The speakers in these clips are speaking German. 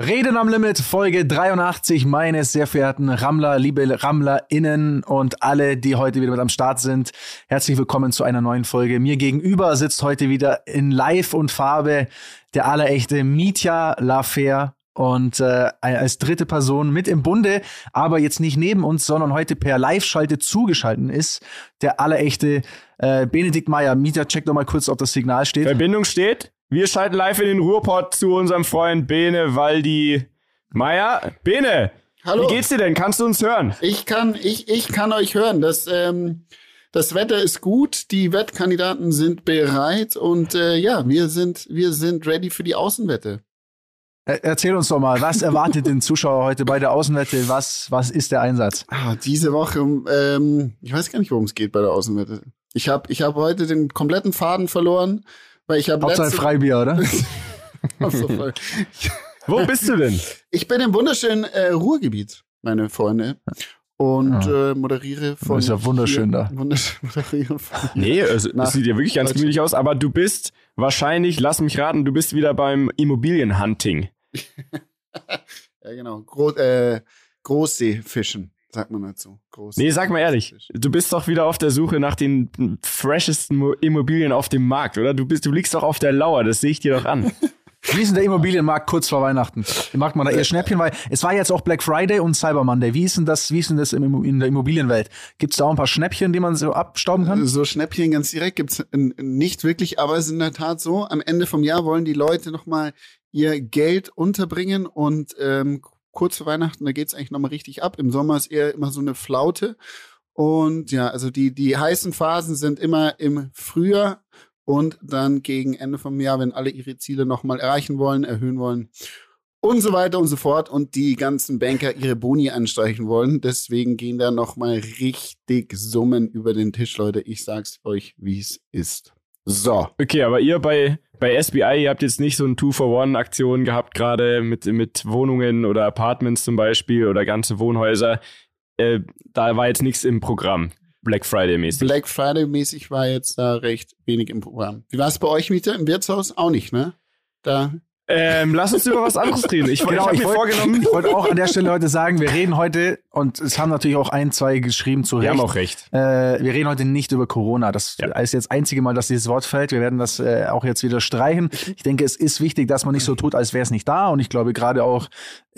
Reden am Limit, Folge 83, meine sehr verehrten Rammler, liebe RammlerInnen und alle, die heute wieder mit am Start sind. Herzlich willkommen zu einer neuen Folge. Mir gegenüber sitzt heute wieder in Live und Farbe der allerechte Mitya Lafer und äh, als dritte Person mit im Bunde, aber jetzt nicht neben uns, sondern heute per Live-Schalte zugeschalten ist, der allerechte äh, Benedikt Meyer. Mieter, check doch mal kurz, ob das Signal steht. Verbindung steht. Wir schalten live in den Ruhrpott zu unserem Freund Bene Waldi Meier. Bene, Hallo. wie geht's dir denn? Kannst du uns hören? Ich kann, ich, ich kann euch hören. Das, ähm, das Wetter ist gut, die Wettkandidaten sind bereit und äh, ja, wir sind, wir sind ready für die Außenwette. Erzähl uns doch mal, was erwartet den Zuschauer heute bei der Außenwette? Was, was ist der Einsatz? Ah, diese Woche, ähm, ich weiß gar nicht, worum es geht bei der Außenwette. Ich habe ich hab heute den kompletten Faden verloren. Weil ich habe Hauptsache Freibier, oder? Wo bist du denn? Ich bin im wunderschönen äh, Ruhrgebiet, meine Freunde. Und ja. äh, moderiere von. Das ist ja wunderschön hier, da. Wunderschön moderiere von Nee, es, es sieht ja wirklich ganz gemütlich aus, aber du bist wahrscheinlich, lass mich raten, du bist wieder beim Immobilienhunting. ja, genau. Gro äh, Großseefischen sagt man dazu. Groß nee, sag mal ehrlich, du bist doch wieder auf der Suche nach den freshesten Immobilien auf dem Markt, oder? Du bist, du liegst doch auf der Lauer, das sehe ich dir doch an. Wie ist denn der Immobilienmarkt kurz vor Weihnachten? Macht man da eher Schnäppchen, weil es war jetzt auch Black Friday und Cyber Monday. Wie ist denn das, wie ist denn das in der Immobilienwelt? Gibt es da auch ein paar Schnäppchen, die man so abstauben kann? So Schnäppchen ganz direkt gibt's nicht wirklich, aber es ist in der Tat so, am Ende vom Jahr wollen die Leute nochmal ihr Geld unterbringen und ähm, kurz vor Weihnachten, da geht es eigentlich nochmal richtig ab. Im Sommer ist eher immer so eine Flaute. Und ja, also die, die heißen Phasen sind immer im Frühjahr und dann gegen Ende vom Jahr, wenn alle ihre Ziele nochmal erreichen wollen, erhöhen wollen und so weiter und so fort und die ganzen Banker ihre Boni anstreichen wollen. Deswegen gehen da nochmal richtig Summen über den Tisch, Leute. Ich sag's euch, wie es ist. So. Okay, aber ihr bei bei SBI, ihr habt jetzt nicht so ein Two-for-One-Aktion gehabt, gerade mit, mit Wohnungen oder Apartments zum Beispiel oder ganze Wohnhäuser. Äh, da war jetzt nichts im Programm. Black Friday-mäßig. Black Friday-mäßig war jetzt da recht wenig im Programm. Wie war es bei euch, Mieter, im Wirtshaus? Auch nicht, ne? Da ähm, lass uns über was anderes reden. Ich, genau, ich, ich wollte ich wollte auch an der Stelle heute sagen, wir reden heute, und es haben natürlich auch ein, zwei geschrieben zu Recht. Wir haben auch recht. Äh, wir reden heute nicht über Corona. Das ja. ist jetzt das einzige Mal, dass dieses Wort fällt. Wir werden das äh, auch jetzt wieder streichen. Ich denke, es ist wichtig, dass man nicht so tut, als wäre es nicht da. Und ich glaube, gerade auch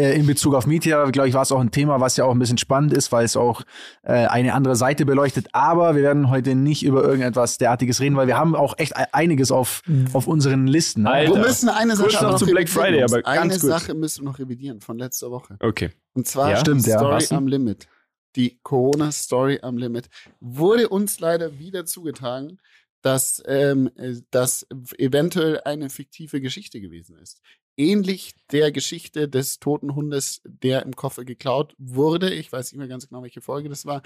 äh, in Bezug auf Media, glaube ich, war es auch ein Thema, was ja auch ein bisschen spannend ist, weil es auch äh, eine andere Seite beleuchtet. Aber wir werden heute nicht über irgendetwas derartiges reden, weil wir haben auch echt einiges auf, mhm. auf unseren Listen. Ne? Wir müssen eine Sache noch zu Black Friday, aber eine gut. Sache müssen wir noch revidieren von letzter Woche. Okay. Und zwar ja? Stimmt, ja. Story am Limit. Die Corona-Story am Limit wurde uns leider wieder zugetragen, dass ähm, das eventuell eine fiktive Geschichte gewesen ist. Ähnlich der Geschichte des toten Hundes, der im Koffer geklaut wurde. Ich weiß nicht mehr ganz genau, welche Folge das war.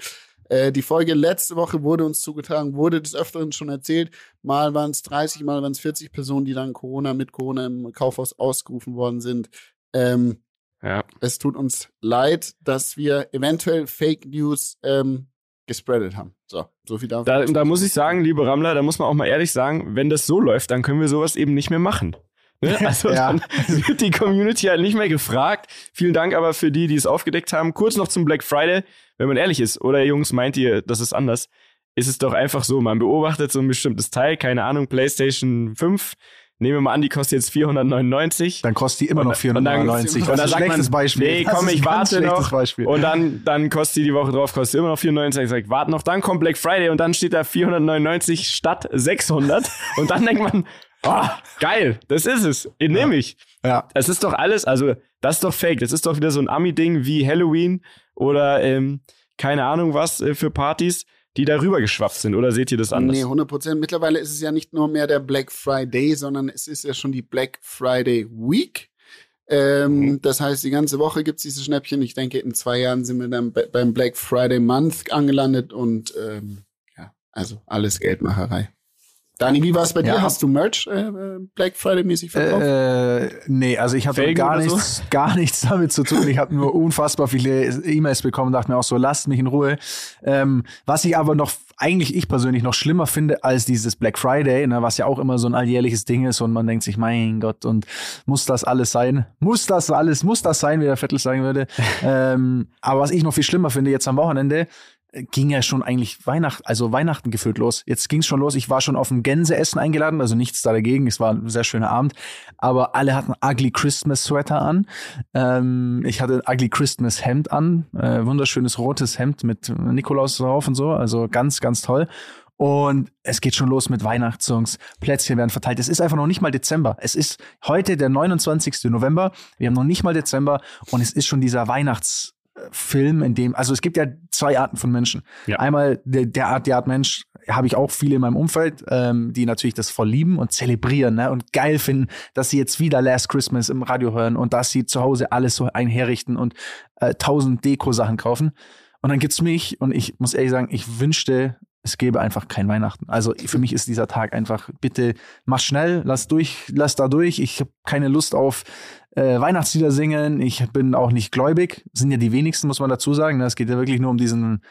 Äh, die Folge letzte Woche wurde uns zugetragen, wurde des Öfteren schon erzählt. Mal waren es 30, mal waren es 40 Personen, die dann Corona mit Corona im Kaufhaus ausgerufen worden sind. Ähm, ja. Es tut uns leid, dass wir eventuell Fake News ähm, gespreadet haben. So, so viel davon. Da, da muss ich sagen, liebe Rammler, da muss man auch mal ehrlich sagen, wenn das so läuft, dann können wir sowas eben nicht mehr machen. Ne? Also ja. dann wird die Community halt nicht mehr gefragt. Vielen Dank aber für die, die es aufgedeckt haben. Kurz noch zum Black Friday, wenn man ehrlich ist. Oder Jungs, meint ihr, das ist anders? Ist es doch einfach so, man beobachtet so ein bestimmtes Teil, keine Ahnung, PlayStation 5, Nehmen wir mal an, die kostet jetzt 499. Dann kostet die immer noch 499. Und dann, und dann sagt man, Beispiel. nee, komm, ich warte noch. Beispiel. Und dann, dann kostet die die Woche drauf, kostet immer noch 499. Ich sag, warte noch, dann kommt Black Friday und dann steht da 499 statt 600. und dann denkt man, oh, geil, das ist es. Den ja. nehme ich. Ja. Es ist doch alles, also, das ist doch fake. Das ist doch wieder so ein Ami-Ding wie Halloween oder, ähm, keine Ahnung was äh, für Partys die darüber geschwappt sind, oder seht ihr das anders? Nee, 100 Prozent. Mittlerweile ist es ja nicht nur mehr der Black Friday, sondern es ist ja schon die Black Friday Week. Ähm, mhm. Das heißt, die ganze Woche gibt es diese Schnäppchen. Ich denke, in zwei Jahren sind wir dann beim Black Friday Month angelandet und ähm, ja, also alles Geldmacherei. Dani, wie war es bei dir? Hast du Merch äh, Black Friday-mäßig verkauft? Äh, nee, also ich habe gar nichts, so? gar nichts damit zu tun. Ich habe nur unfassbar viele E-Mails bekommen, dachte mir auch so, lasst mich in Ruhe. Ähm, was ich aber noch, eigentlich ich persönlich noch schlimmer finde als dieses Black Friday, ne, was ja auch immer so ein alljährliches Ding ist und man denkt sich, mein Gott, und muss das alles sein? Muss das alles, muss das sein, wie der Vettel sagen würde? ähm, aber was ich noch viel schlimmer finde jetzt am Wochenende, ging ja schon eigentlich Weihnachten, also Weihnachten gefühlt los. Jetzt ging es schon los. Ich war schon auf ein Gänseessen eingeladen, also nichts da dagegen. Es war ein sehr schöner Abend. Aber alle hatten Ugly Christmas Sweater an. Ähm, ich hatte ein Ugly Christmas Hemd an. Äh, wunderschönes rotes Hemd mit Nikolaus drauf und so. Also ganz, ganz toll. Und es geht schon los mit Weihnachtssongs. Plätzchen werden verteilt. Es ist einfach noch nicht mal Dezember. Es ist heute der 29. November. Wir haben noch nicht mal Dezember und es ist schon dieser Weihnachts Film, in dem, also es gibt ja zwei Arten von Menschen. Ja. Einmal der, der Art, der Art Mensch, habe ich auch viele in meinem Umfeld, ähm, die natürlich das voll lieben und zelebrieren ne, und geil finden, dass sie jetzt wieder Last Christmas im Radio hören und dass sie zu Hause alles so einherrichten und äh, tausend Deko-Sachen kaufen. Und dann gibt's mich und ich muss ehrlich sagen, ich wünschte, es gäbe einfach kein Weihnachten. Also für mich ist dieser Tag einfach, bitte mach schnell, lass durch, lass da durch. Ich habe keine Lust auf äh, Weihnachtslieder singen. Ich bin auch nicht gläubig. Sind ja die wenigsten, muss man dazu sagen. Es geht ja wirklich nur um diesen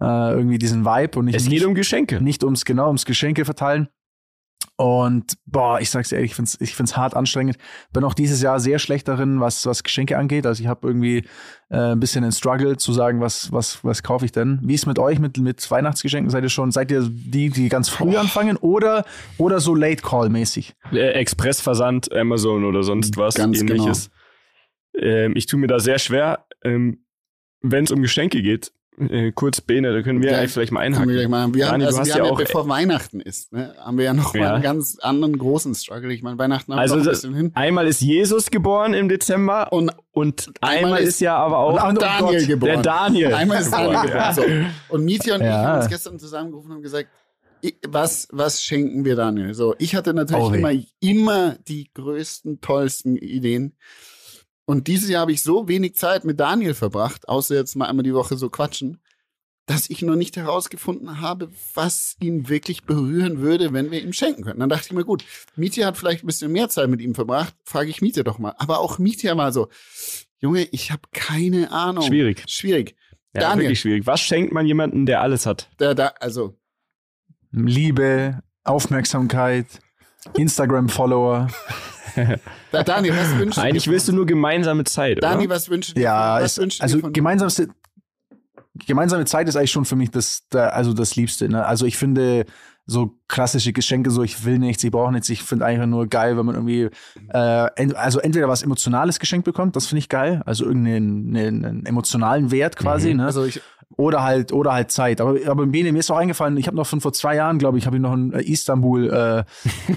äh, irgendwie diesen Vibe und nicht. Es geht nicht, um Geschenke. Nicht ums genau ums Geschenke verteilen. Und boah, ich sag's ehrlich, ich find's, ich find's hart anstrengend. Bin auch dieses Jahr sehr schlecht darin, was, was Geschenke angeht. Also ich habe irgendwie äh, ein bisschen einen Struggle zu sagen, was, was, was kaufe ich denn? Wie ist mit euch mit, mit Weihnachtsgeschenken? Seid ihr schon, seid ihr die, die ganz früh anfangen oder, oder so Late Call mäßig? Äh, Expressversand, Amazon oder sonst was ganz ähnliches. Genau. Ähm, ich tue mir da sehr schwer, ähm, wenn es um Geschenke geht äh, kurz Bene, da können wir ja, vielleicht mal einhaken. Wir, mal. wir Dani, haben, also wir haben ja, auch, bevor Weihnachten ist, ne, haben wir ja noch ja. mal einen ganz anderen großen Struggle. Ich meine, Weihnachten haben also wir ein bisschen hin. Einmal ist Jesus geboren im Dezember und, und einmal, einmal ist, ja aber auch Daniel Gott, geboren. Der Daniel. Einmal ist Daniel geboren. So. Und Mietja und ich haben uns gestern zusammengerufen und gesagt, was, was schenken wir Daniel? So, ich hatte natürlich oh, immer, immer die größten, tollsten Ideen. Und dieses Jahr habe ich so wenig Zeit mit Daniel verbracht, außer jetzt mal einmal die Woche so quatschen, dass ich noch nicht herausgefunden habe, was ihn wirklich berühren würde, wenn wir ihm schenken könnten. Dann dachte ich mir, gut, Mietja hat vielleicht ein bisschen mehr Zeit mit ihm verbracht, frage ich Mietja doch mal. Aber auch Mietja war so, Junge, ich habe keine Ahnung. Schwierig. Schwierig. Ja, Daniel, wirklich schwierig. Was schenkt man jemandem, der alles hat? Der, da, also Liebe, Aufmerksamkeit, Instagram-Follower. Da, Dani, was wünschst du Eigentlich willst du nur gemeinsame Zeit, Dani, oder? was wünschst du dir? Ja, was ist, also gemeinsamste, gemeinsame Zeit ist eigentlich schon für mich das, also das Liebste. Ne? Also ich finde so klassische Geschenke, so ich will nichts, ich brauche nichts. Ich finde einfach nur geil, wenn man irgendwie, äh, ent, also entweder was Emotionales geschenkt bekommt, das finde ich geil, also irgendeinen einen emotionalen Wert quasi. Mhm. Ne? Also ich, oder halt, oder halt Zeit. Aber, aber Bene, mir ist auch eingefallen, ich habe noch von vor zwei Jahren, glaube ich, habe ich noch einen äh, Istanbul, äh,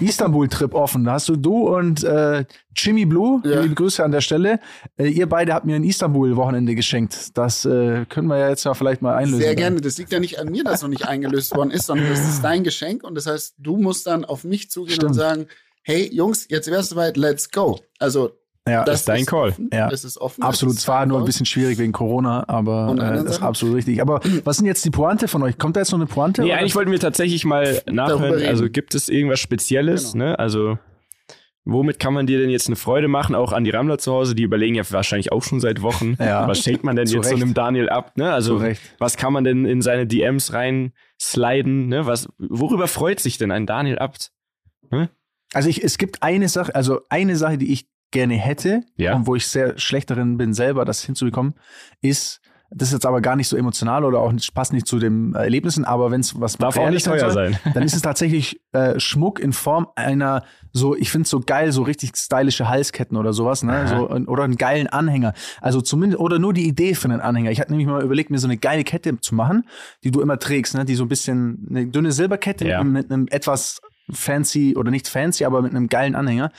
Istanbul-Trip offen. Da hast du du und äh, Jimmy Blue, ja. liebe Grüße an der Stelle. Äh, ihr beide habt mir ein Istanbul-Wochenende geschenkt. Das äh, können wir ja jetzt ja vielleicht mal einlösen. Sehr gerne. Das liegt ja nicht an mir, dass noch nicht eingelöst worden ist, sondern das ist dein Geschenk. Und das heißt, du musst dann auf mich zugehen Stimmt. und sagen, hey Jungs, jetzt wär's soweit, let's go. Also ja, das ist dein ist Call. Offen, ja. Das ist offen. Absolut. Es war nur ein bisschen schwierig wegen Corona, aber äh, das ist absolut richtig. Aber was sind jetzt die Pointe von euch? Kommt da jetzt noch eine Pointe? Nee, oder? eigentlich wollten wir tatsächlich mal nachhören. Also gibt es irgendwas Spezielles? Genau. Ne? Also womit kann man dir denn jetzt eine Freude machen? Auch an die Rammler zu Hause, die überlegen ja wahrscheinlich auch schon seit Wochen. Ja. Was schenkt man denn jetzt Recht. so einem Daniel ab? Ne? Also was kann man denn in seine DMs rein sliden? Ne? Was, worüber freut sich denn ein Daniel Abt? Ne? Also ich, es gibt eine Sache, also eine Sache, die ich gerne hätte ja. und wo ich sehr schlecht darin bin, selber das hinzubekommen, ist, das ist jetzt aber gar nicht so emotional oder auch nicht, passt nicht zu den Erlebnissen, aber wenn es was darf auch nicht teuer soll, sein, dann ist es tatsächlich äh, Schmuck in Form einer so, ich finde so geil, so richtig stylische Halsketten oder sowas, ne, so, oder einen geilen Anhänger. Also zumindest oder nur die Idee für einen Anhänger. Ich hatte nämlich mal überlegt, mir so eine geile Kette zu machen, die du immer trägst, ne, die so ein bisschen eine dünne Silberkette ja. mit einem etwas fancy oder nicht fancy, aber mit einem geilen Anhänger.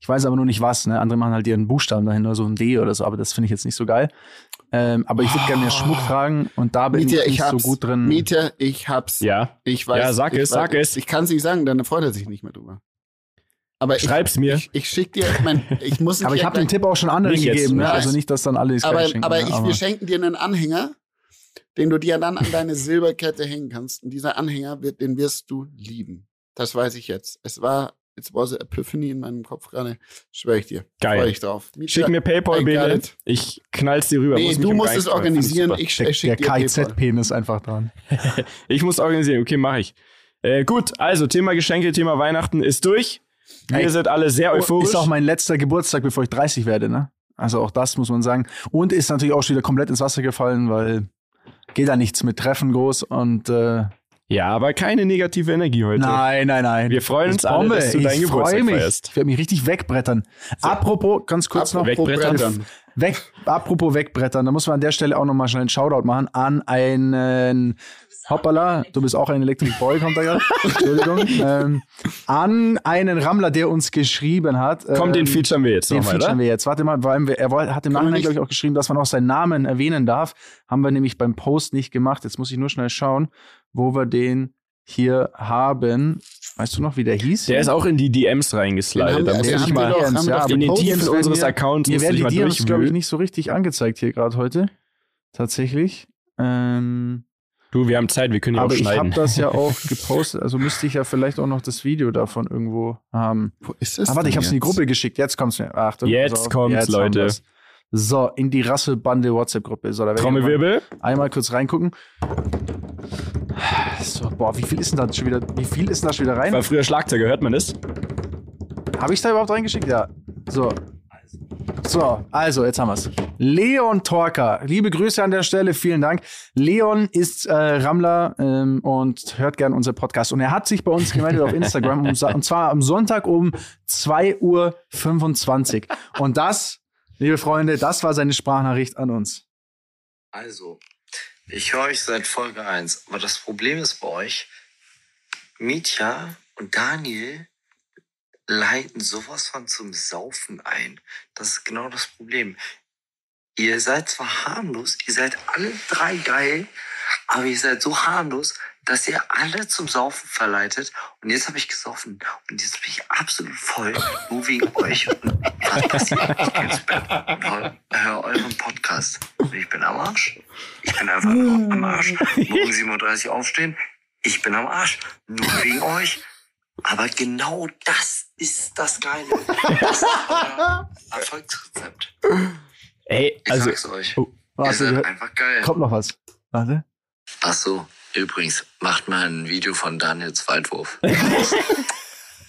Ich weiß aber nur nicht was. Ne? Andere machen halt ihren Buchstaben dahinter, so ein D oder so, aber das finde ich jetzt nicht so geil. Ähm, aber ich würde gerne mehr Schmuck tragen und da bin Mieter, ich nicht so gut drin. Mieter, ich hab's. Ja. Ich weiß. Ja, sag es, sag es. Ich kann es nicht sagen, dann freut er sich nicht mehr drüber. Aber Schreib's ich, mir. Ich, ich schick dir, mein, ich muss Aber ich habe den Tipp auch schon anderen gegeben, ne? also nicht, dass dann alle das aber, schenken. Aber, ne? ich, aber wir schenken dir einen Anhänger, den du dir dann an deine Silberkette hängen kannst. Und dieser Anhänger, wird, den wirst du lieben. Das weiß ich jetzt. Es war, it's was a epiphany in meinem Kopf gerade. Schwöre ich dir. Geil. Freue ich drauf. Mietja, Schick mir PayPal-Bilder. it. Ich knall's dir rüber. Nee, Muss du musst es organisieren. Ich Der, schicke der dir PayPal. KIZ-Penis einfach dran. Ich muss organisieren. Okay, mache ich. Äh, gut, also Thema Geschenke, Thema Weihnachten ist durch. Wir Ey, sind alle sehr euphorisch. Ist auch mein letzter Geburtstag, bevor ich 30 werde, ne? Also auch das muss man sagen. Und ist natürlich auch schon wieder komplett ins Wasser gefallen, weil geht da nichts mit Treffen groß und äh, ja, aber keine negative Energie heute. nein, nein, nein. Wir freuen uns alle, dass du deinen freu Geburtstag mich. feierst. Ich werde mich richtig wegbrettern. Apropos, ganz kurz noch, Apropos wegbrettern. Brettern. weg, apropos wegbrettern, da muss man an der Stelle auch nochmal schnell einen Shoutout machen an einen Hoppala, du bist auch ein Electric Boy, kommt da gerade. Entschuldigung. ähm, an einen Rammler, der uns geschrieben hat. Komm, den ähm, featuren wir jetzt Den nochmal, featuren oder? wir jetzt. Warte mal, weil wir, er hat im Nachhinein, glaube ich, auch geschrieben, dass man auch seinen Namen erwähnen darf. Haben wir nämlich beim Post nicht gemacht. Jetzt muss ich nur schnell schauen, wo wir den hier haben. Weißt du noch, wie der hieß? Der ist auch in die DMs reingeslidet. Da muss ich mal ja, in den. DMs unseres Accounts Mir muss werden die DMs, glaube ich, nicht so richtig angezeigt hier gerade heute. Tatsächlich. Ähm, Du, wir haben Zeit, wir können ja auch aber ich habe schneiden. das ja auch gepostet. Also müsste ich ja vielleicht auch noch das Video davon irgendwo haben. Wo ist das Ah, warte, ich habe es in die jetzt? Gruppe geschickt. Jetzt kommt's mir. Achtung. Jetzt auf. kommt's, haben Leute. So, in die Rasselbande WhatsApp-Gruppe. So, Trommelwirbel. Einmal kurz reingucken. So, boah, wie viel ist denn da schon wieder? Wie viel ist da schon wieder rein? War früher Schlagzeuger, hört man das? Habe ich da überhaupt reingeschickt? Ja. So. So, also, jetzt haben wir's. Leon Torka. Liebe Grüße an der Stelle, vielen Dank. Leon ist äh, Rammler ähm, und hört gern unser Podcast. Und er hat sich bei uns gemeldet auf Instagram, um, und zwar am Sonntag um 2.25 Uhr. Und das, liebe Freunde, das war seine Sprachnachricht an uns. Also, ich höre euch seit Folge 1, aber das Problem ist bei euch, Mietja und Daniel leiten sowas von zum Saufen ein. Das ist genau das Problem. Ihr seid zwar harmlos, ihr seid alle drei geil, aber ihr seid so harmlos, dass ihr alle zum Saufen verleitet. Und jetzt habe ich gesoffen und jetzt bin ich absolut voll, nur wegen euch. Und was passiert? Ich gehe ins Bett und hör, hör euren Podcast. Und ich bin am Arsch. Ich bin einfach nur am Arsch. Morgen 7.30 Uhr aufstehen. Ich bin am Arsch. Nur wegen euch. Aber genau das ist das Geile. Das ist euer Erfolgsrezept. Ey, Ich also, sag's euch. oh, Ihr Warte, seid hört- einfach geil. kommt noch was. Warte. Ach so, übrigens, macht mal ein Video von Daniels Waldwurf.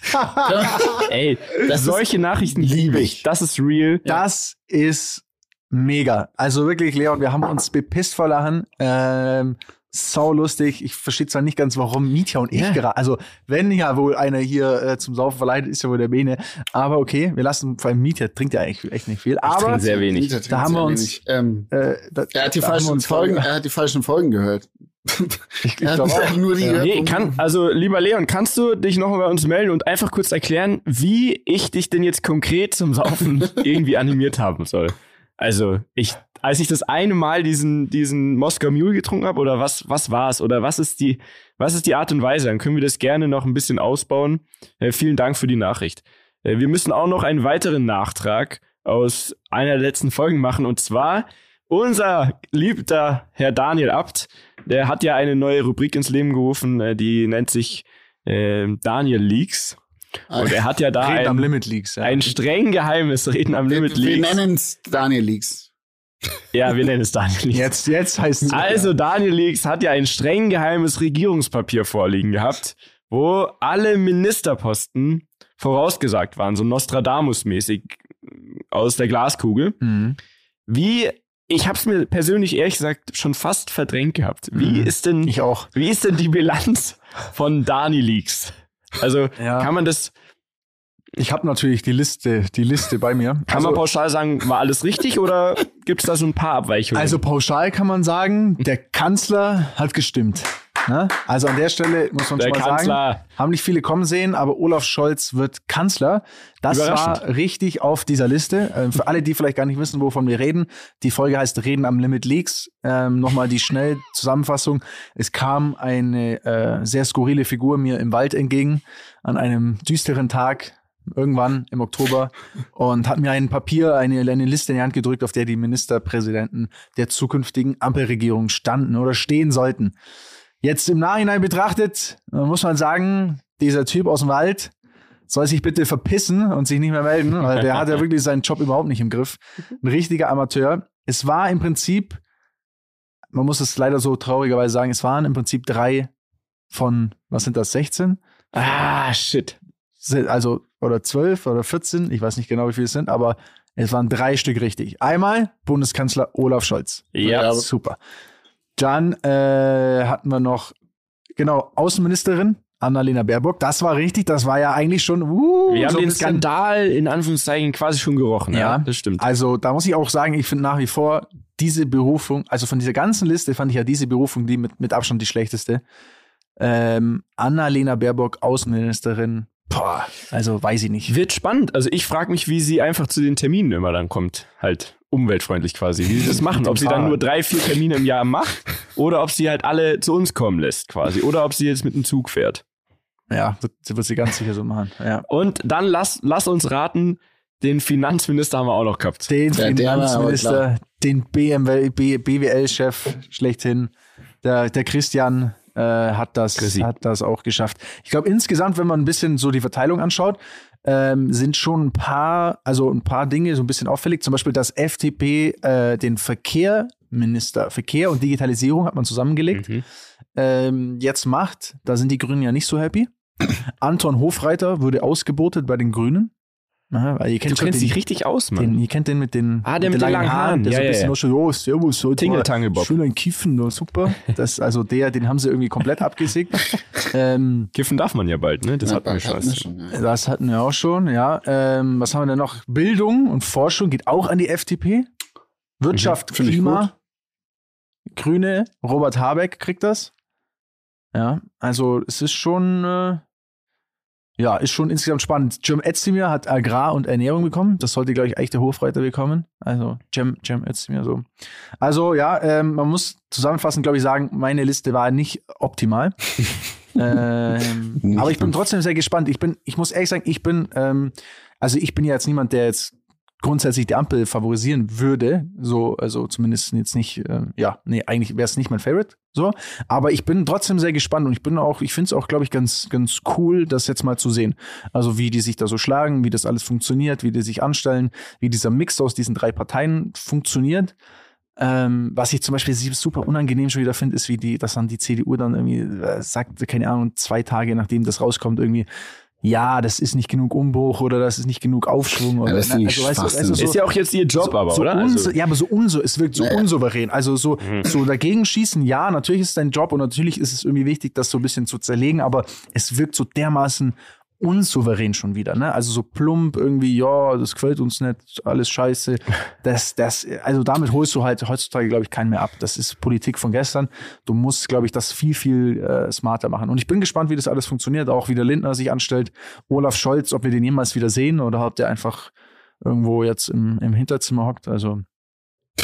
ey, Das ist- solche Nachrichten lieb liebe ich. Das ist real. Das ist mega. Also wirklich, Leon, wir haben uns bepisst vor Lachen. Ähm, sau lustig. Ich verstehe zwar nicht ganz, warum Mietja und ich Ja. gerade. Also, wenn ja wohl einer hier äh, zum Saufen verleitet, ist ja wohl der Bene. Aber okay, wir lassen, vor allem Mietja trinkt ja eigentlich echt nicht viel. Ich Aber sehr wenig. Da haben wir sehr uns- wenig. Ähm, äh, da, er hat die falschen Folgen, er hat die falschen Folgen gehört. Ich, ich Er hat glaub auch. nur die Ja. Nee, kann, also lieber Leon, kannst du dich noch mal bei uns melden und einfach kurz erklären, wie ich dich denn jetzt konkret zum Saufen irgendwie animiert haben soll? Also, ich, als ich das eine Mal diesen, diesen Moskau Mule getrunken habe, oder was, was war's? Oder was ist die, was ist die Art und Weise? Dann können wir das gerne noch ein bisschen ausbauen. Äh, vielen Dank für die Nachricht. Äh, wir müssen auch noch einen weiteren Nachtrag aus einer der letzten Folgen machen, und zwar unser liebter Herr Daniel Abt, der hat ja eine neue Rubrik ins Leben gerufen, äh, die nennt sich äh, Daniel Leaks. Und er hat ja da Reden am ein, Limit Leaks. Ja. ein streng geheimes Reden am Limit wir, wir Leaks. nennen es Daniel Leaks. Ja, wir nennen es Daniel Leaks. jetzt, jetzt heißt es. Also Daniel Leaks hat ja ein streng geheimes Regierungspapier vorliegen gehabt, wo alle Ministerposten vorausgesagt waren, so Nostradamus-mäßig aus der Glaskugel. Mhm. Wie, ich habe es mir persönlich ehrlich gesagt schon fast verdrängt gehabt. Wie Mhm. ist denn, Ich auch. wie ist denn die Bilanz von Dani Leaks? Also Ja. kann man das, Ich habe natürlich die Liste, die Liste bei mir. kann also, man pauschal sagen, war alles richtig oder gibt es da so ein paar Abweichungen? Also pauschal kann man sagen, der Kanzler hat gestimmt. Ne? Also an der Stelle muss man der schon mal sagen, Kanzler, haben nicht viele kommen sehen, aber Olaf Scholz wird Kanzler. Das war richtig auf dieser Liste. Ähm, für alle, die vielleicht gar nicht wissen, wovon wir reden, die Folge heißt Reden am Limit Leaks. Ähm, Nochmal die Schnellzusammenfassung. Es kam eine äh, sehr skurrile Figur mir im Wald entgegen an einem düsteren Tag. Irgendwann im Oktober und hat mir ein Papier, eine, eine Liste in die Hand gedrückt, auf der die Ministerpräsidenten der zukünftigen Ampelregierung standen oder stehen sollten. Jetzt im Nachhinein betrachtet, äh, muss man sagen, dieser Typ aus dem Wald soll sich bitte verpissen und sich nicht mehr melden, weil der hat ja wirklich seinen Job überhaupt nicht im Griff. Ein richtiger Amateur. Es war im Prinzip, man muss es leider so traurigerweise sagen, es waren im Prinzip drei von, was sind das, 16? Ah, shit. Also, oder 12 oder 14, ich weiß nicht genau, wie viele es sind, aber es waren drei Stück richtig. Einmal Bundeskanzler Olaf Scholz. Ja, super. Dann äh, hatten wir noch, genau, Außenministerin Annalena Baerbock. Das war richtig, das war ja eigentlich schon. Uh, Wir haben so den bisschen- Skandal in Anführungszeichen quasi schon gerochen. Ja, Ja. das stimmt. Also da muss ich auch sagen, ich finde nach wie vor diese Berufung, also von dieser ganzen Liste fand ich ja diese Berufung die mit, mit Abstand die schlechteste. Ähm, Annalena Baerbock, Außenministerin, boah, also weiß ich nicht. Wird spannend. Also ich frage mich, wie sie einfach zu den Terminen immer dann kommt. Halt umweltfreundlich quasi. Wie sie das machen. Ob sie dann nur drei, vier Termine im Jahr macht oder ob sie halt alle zu uns kommen lässt quasi. Oder ob sie jetzt mit dem Zug fährt. Ja, wird, wird sie ganz sicher so machen. Ja. Und dann lass, lass uns raten, den Finanzminister haben wir auch noch gehabt. Den Ja, Finanzminister, den BWL-Chef schlechthin, der, der Christian äh, hat, das, Chrissy. hat das auch geschafft. Ich glaube, insgesamt, wenn man ein bisschen so die Verteilung anschaut, ähm, sind schon ein paar, also ein paar Dinge so ein bisschen auffällig. Zum Beispiel, dass FDP äh, den Verkehrminister, Verkehr und Digitalisierung hat man zusammengelegt, Mhm. ähm, jetzt macht. Da sind die Grünen ja nicht so happy. Anton Hofreiter wurde ausgebotet bei den Grünen. Aha, weil ihr Du kennt schon kennst den, dich richtig aus, Mann. den, ihr kennt den mit den, Ah, der mit den langen Haaren. der so Ja, ein ja, bisschen ja. schon, oh, servus, heute Tingeltangel mal Bob. schön ein Kiffen, oh, super. Das, also der, den haben sie irgendwie komplett abgesägt. ähm, Kiffen darf man ja bald, ne? Das Ja, hatten wir schon. schon, ja. das hatten wir auch schon, ja. Ähm, was haben wir denn noch? Bildung und Forschung geht auch an die FDP. Wirtschaft, Mhm, Klima, Grüne, Robert Habeck kriegt das. Ja, also es ist schon, äh, ja, ist schon insgesamt spannend. Cem Özdemir hat Agrar und Ernährung bekommen. Das sollte, glaube ich, eigentlich der Hofreiter bekommen. Also Cem, Cem Özdemir so. Also ja, ähm, man muss zusammenfassend, glaube ich, sagen, meine Liste war nicht optimal. ähm, Nicht aber ich bin trotzdem sehr gespannt. Ich bin, ich muss ehrlich sagen, ich bin, ähm, also ich bin ja jetzt niemand, der jetzt grundsätzlich die Ampel favorisieren würde. So, also zumindest jetzt nicht, ähm, ja, nee, eigentlich wäre es nicht mein Favorite. So, aber ich bin trotzdem sehr gespannt und ich bin auch, ich finde es auch, glaube ich, ganz, ganz cool, das jetzt mal zu sehen. Also wie die sich da so schlagen, wie das alles funktioniert, wie die sich anstellen, wie dieser Mix aus diesen drei Parteien funktioniert. Ähm, was ich zum Beispiel super unangenehm schon wieder finde, ist, wie die, dass dann die CDU dann irgendwie äh, sagt, keine Ahnung, zwei Tage nachdem das rauskommt, irgendwie, ja, das ist nicht genug Umbruch oder das ist nicht genug Aufschwung. Oder, das finde ich weißt du, weißt du, Schwachsinn. so, Ist ja auch jetzt ihr Job, so, aber, so oder? Also, ja, aber so unso, es wirkt so Ja, ja. unsouverän. Also so, Mhm. so dagegen schießen, ja, natürlich ist es dein Job und natürlich ist es irgendwie wichtig, das so ein bisschen zu zerlegen, aber es wirkt so dermaßen unsouverän schon wieder, ne? Also so plump irgendwie, ja, das gefällt uns nicht, alles scheiße. Das, das, also damit holst du halt heutzutage, glaube ich, keinen mehr ab. Das ist Politik von gestern. Du musst, glaube ich, das viel, viel äh, smarter machen. Und ich bin gespannt, wie das alles funktioniert, auch wie der Lindner sich anstellt. Olaf Scholz, ob wir den jemals wieder sehen oder ob der einfach irgendwo jetzt im, im Hinterzimmer hockt. Also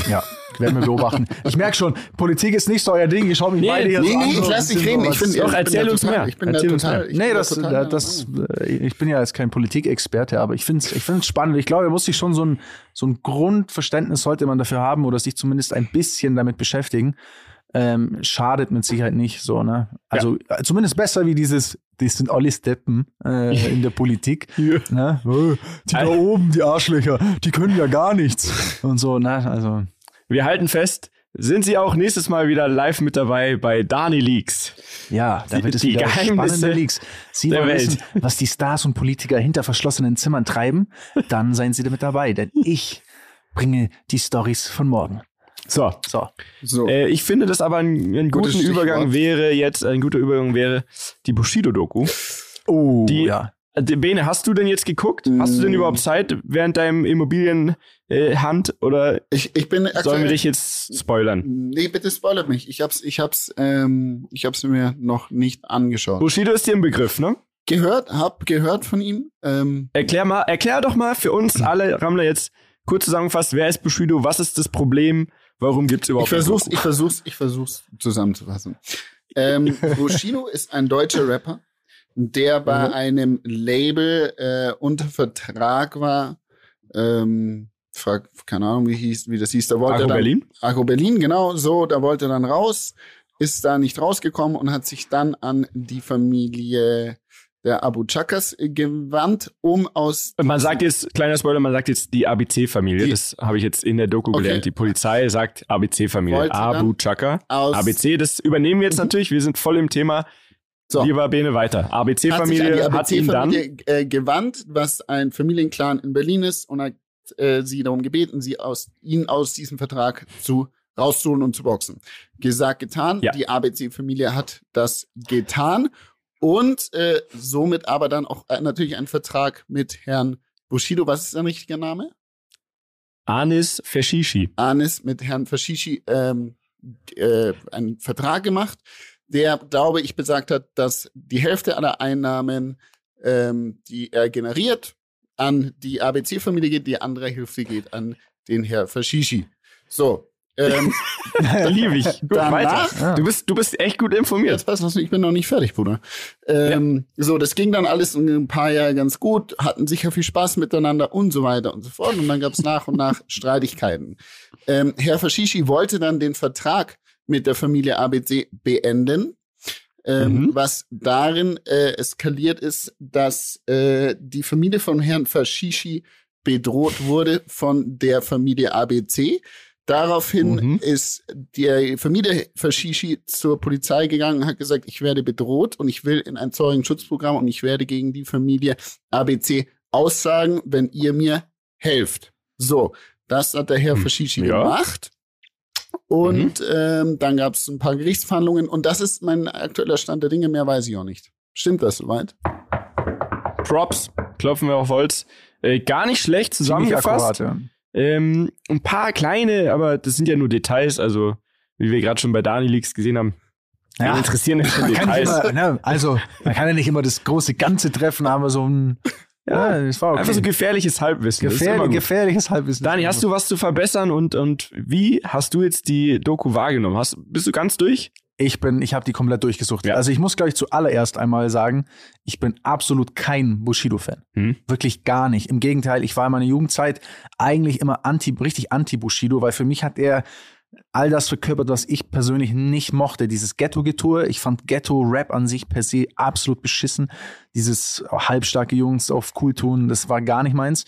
ja, werden wir beobachten. Ich merke schon, Politik ist nicht so euer Ding. Ich schaue mich Nee, beide hier Nee, so an. nee, ein lass dich reden. Ich was- Doch, ich erzähl uns total, mehr. Ich bin da Erzähl uns total. mehr. ich bin Nee, da das, da, das, äh, ich bin ja jetzt kein Politikexperte, aber ich finde es ich find's spannend. Ich glaube, er muss sich schon so ein, so ein Grundverständnis sollte man dafür haben oder sich zumindest ein bisschen damit beschäftigen. Ähm, schadet mit Sicherheit nicht so, ne? Also äh, zumindest besser wie dieses, das sind alle Steppen äh, in der Politik. Ja. Ne? Äh, Die da oben, die Arschlöcher, die können ja gar nichts. Und so, ne? Also. wir halten fest, sind Sie auch nächstes Mal wieder live mit dabei bei Dani Leaks. Ja, da wird es die wieder Geheimnisse spannende Leaks. Sie wollen wissen, was die Stars und Politiker hinter verschlossenen Zimmern treiben, dann seien Sie damit dabei, denn ich bringe die Stories von morgen. So. So, So. Äh, ich finde, dass aber ein, ein guter Übergang Stichwort. wäre jetzt, ein guter Übergang wäre die Bushido-Doku. oh, Die- ja. Bene, hast du denn jetzt geguckt? Hast du denn Mm. überhaupt Zeit während deinem Immobilienhand äh, Hand oder ich, ich bin sollen wir dich jetzt spoilern? Nee, bitte spoilert mich. Ich hab's, ich hab's, ähm, ich hab's mir noch nicht angeschaut. Bushido ist dir ein Begriff, ne? Gehört, hab gehört von ihm. Ähm, Erklär mal, erklär doch mal für uns alle Rammler jetzt kurz zusammengefasst, wer ist Bushido, was ist das Problem, warum gibt's überhaupt ich versuch's, ich versuch's, ich versuch's zusammenzufassen. Ähm, Bushido ist ein deutscher Rapper, der bei Mhm. einem Label äh, unter Vertrag war. Ähm, frag, keine Ahnung, wie hieß, wie das hieß. Da wollte Agro dann, Berlin? Agro Berlin, genau, so, da wollte er dann raus, ist da nicht rausgekommen und hat sich dann an die Familie der Abu Chakas gewandt, um aus. Man sagt jetzt, kleiner Spoiler, man sagt jetzt die ABC-Familie. Das habe ich jetzt in der Doku Okay. gelernt. Die Polizei sagt ABC-Familie. Abu Chaka. ABC, das übernehmen wir jetzt natürlich. Wir sind voll im Thema. So. Lieber Bene weiter. hat sich an ABC-Familie die hat ihn dann. ABC-Familie äh, gewandt, was ein Familienclan in Berlin ist, und hat äh, sie darum gebeten, sie aus, ihn aus diesem Vertrag zu rauszuholen und zu boxen. Gesagt, getan. Ja. Die ABC-Familie hat das getan und äh, somit aber dann auch äh, natürlich einen Vertrag mit Herrn Bushido. Was ist sein richtiger Name? Anis Feshishi. Anis mit Herrn Fashishi ähm, äh, einen Vertrag gemacht, der, glaube ich, besagt hat, dass die Hälfte aller Einnahmen, ähm, die er generiert, an die ABC-Familie geht, die andere Hälfte geht an den Herr Fashishi. So. Ähm, Liebe ich. Gut, Danach- weiter. Ja. Du bist, du bist echt gut informiert. Jetzt pass auf, ich bin noch nicht fertig, Bruder. Ähm, So, das ging dann alles in ein paar Jahre ganz gut, hatten sicher viel Spaß miteinander und so weiter und so fort. Und dann gab es nach und nach Streitigkeiten. Ähm, Herr Fashishi wollte dann den Vertrag mit der Familie ABC beenden. Ähm, Mhm. Was darin äh, eskaliert ist, dass äh, die Familie von Herrn Fashishi bedroht wurde von der Familie ABC. Daraufhin Mhm. ist die Familie Fashishi zur Polizei gegangen und hat gesagt, ich werde bedroht und ich will in ein Zeugenschutzprogramm und ich werde gegen die Familie ABC aussagen, wenn ihr mir helft. So, das hat der Herr Hm, Fashishi ja. gemacht. Und ähm, dann gab es ein paar Gerichtsverhandlungen und das ist mein aktueller Stand der Dinge, mehr weiß ich auch nicht. Stimmt das soweit? Props. Klopfen wir auf Holz. Äh, gar nicht schlecht Ziemlich zusammengefasst. akkurat, ja. Ähm, ein paar kleine, aber das sind ja nur Details. Also, wie wir gerade schon bei Dani Leaks gesehen haben, Ja. wen interessieren denn schon Details. immer, ne, also, man kann ja nicht immer das große Ganze treffen, aber so ein, ja, das war okay. Einfach so gefährliches Halbwissen. Gefährlich, gefährliches Halbwissen. Dani, hast du was zu verbessern und, und wie hast du jetzt die Doku wahrgenommen? Hast, bist du ganz durch? Ich bin, ich habe die komplett durchgesucht. Ja. Also ich muss, glaube ich, zuallererst einmal sagen, ich bin absolut kein Bushido-Fan. Hm. Wirklich gar nicht. Im Gegenteil, ich war in meiner Jugendzeit eigentlich immer anti, richtig anti-Bushido, weil für mich hat er all das verkörpert, was ich persönlich nicht mochte. Dieses Ghetto-Getue. Ich fand Ghetto-Rap an sich per se absolut beschissen. Dieses halbstarke Jungs auf cool tun, das war gar nicht meins.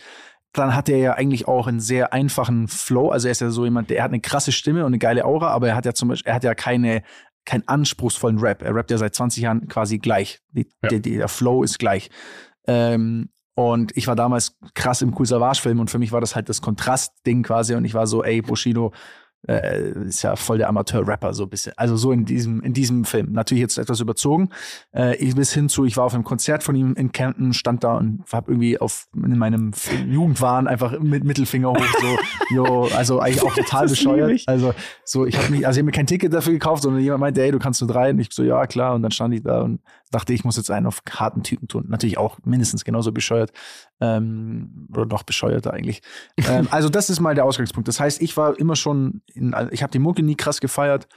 Dann hat er ja eigentlich auch einen sehr einfachen Flow. Also er ist ja so jemand, der hat eine krasse Stimme und eine geile Aura, aber er hat ja zum Beispiel, er hat ja keine, keinen anspruchsvollen Rap. Er rappt ja seit 20 Jahren quasi gleich. Die, Ja. der, der Flow ist gleich. Ähm, und ich war damals krass im Cool Savage-Film und für mich war das halt das Kontrastding quasi und ich war so, ey, Bushido äh, ist ja voll der Amateur-Rapper, so ein bisschen. Also so in diesem, in diesem Film. Natürlich jetzt etwas überzogen. Äh, ich bis hin zu, ich war auf einem Konzert von ihm in Kempten, stand da und hab irgendwie auf in meinem Jugendwahn einfach mit Mittelfinger hoch, so, jo, also eigentlich auch total bescheuert. ich. Also so, ich habe mich, also ich hab mir kein Ticket dafür gekauft, sondern jemand meinte, ey, du kannst nur rein. Und ich so, ja, klar. Und dann stand ich da und dachte, ich muss jetzt einen auf harten Typen tun. Natürlich auch mindestens genauso bescheuert. Ähm, oder noch bescheuerter eigentlich. ähm, also, das ist mal der Ausgangspunkt. Das heißt, ich war immer schon, in, ich habe die Mucke nie krass gefeiert.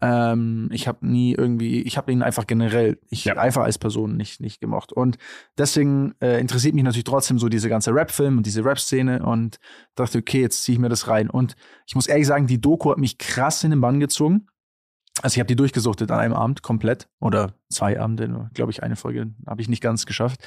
Ähm, ich habe nie irgendwie, ich habe ihn einfach generell, ich Ja. einfach als Person nicht, nicht gemocht. Und deswegen äh, interessiert mich natürlich trotzdem so diese ganze Rap-Film und diese Rap-Szene und dachte, okay, jetzt ziehe ich mir das rein. Und ich muss ehrlich sagen, die Doku hat mich krass in den Bann gezogen. Also ich habe die durchgesuchtet an einem Abend komplett oder zwei Abende, glaube ich, eine Folge habe ich nicht ganz geschafft.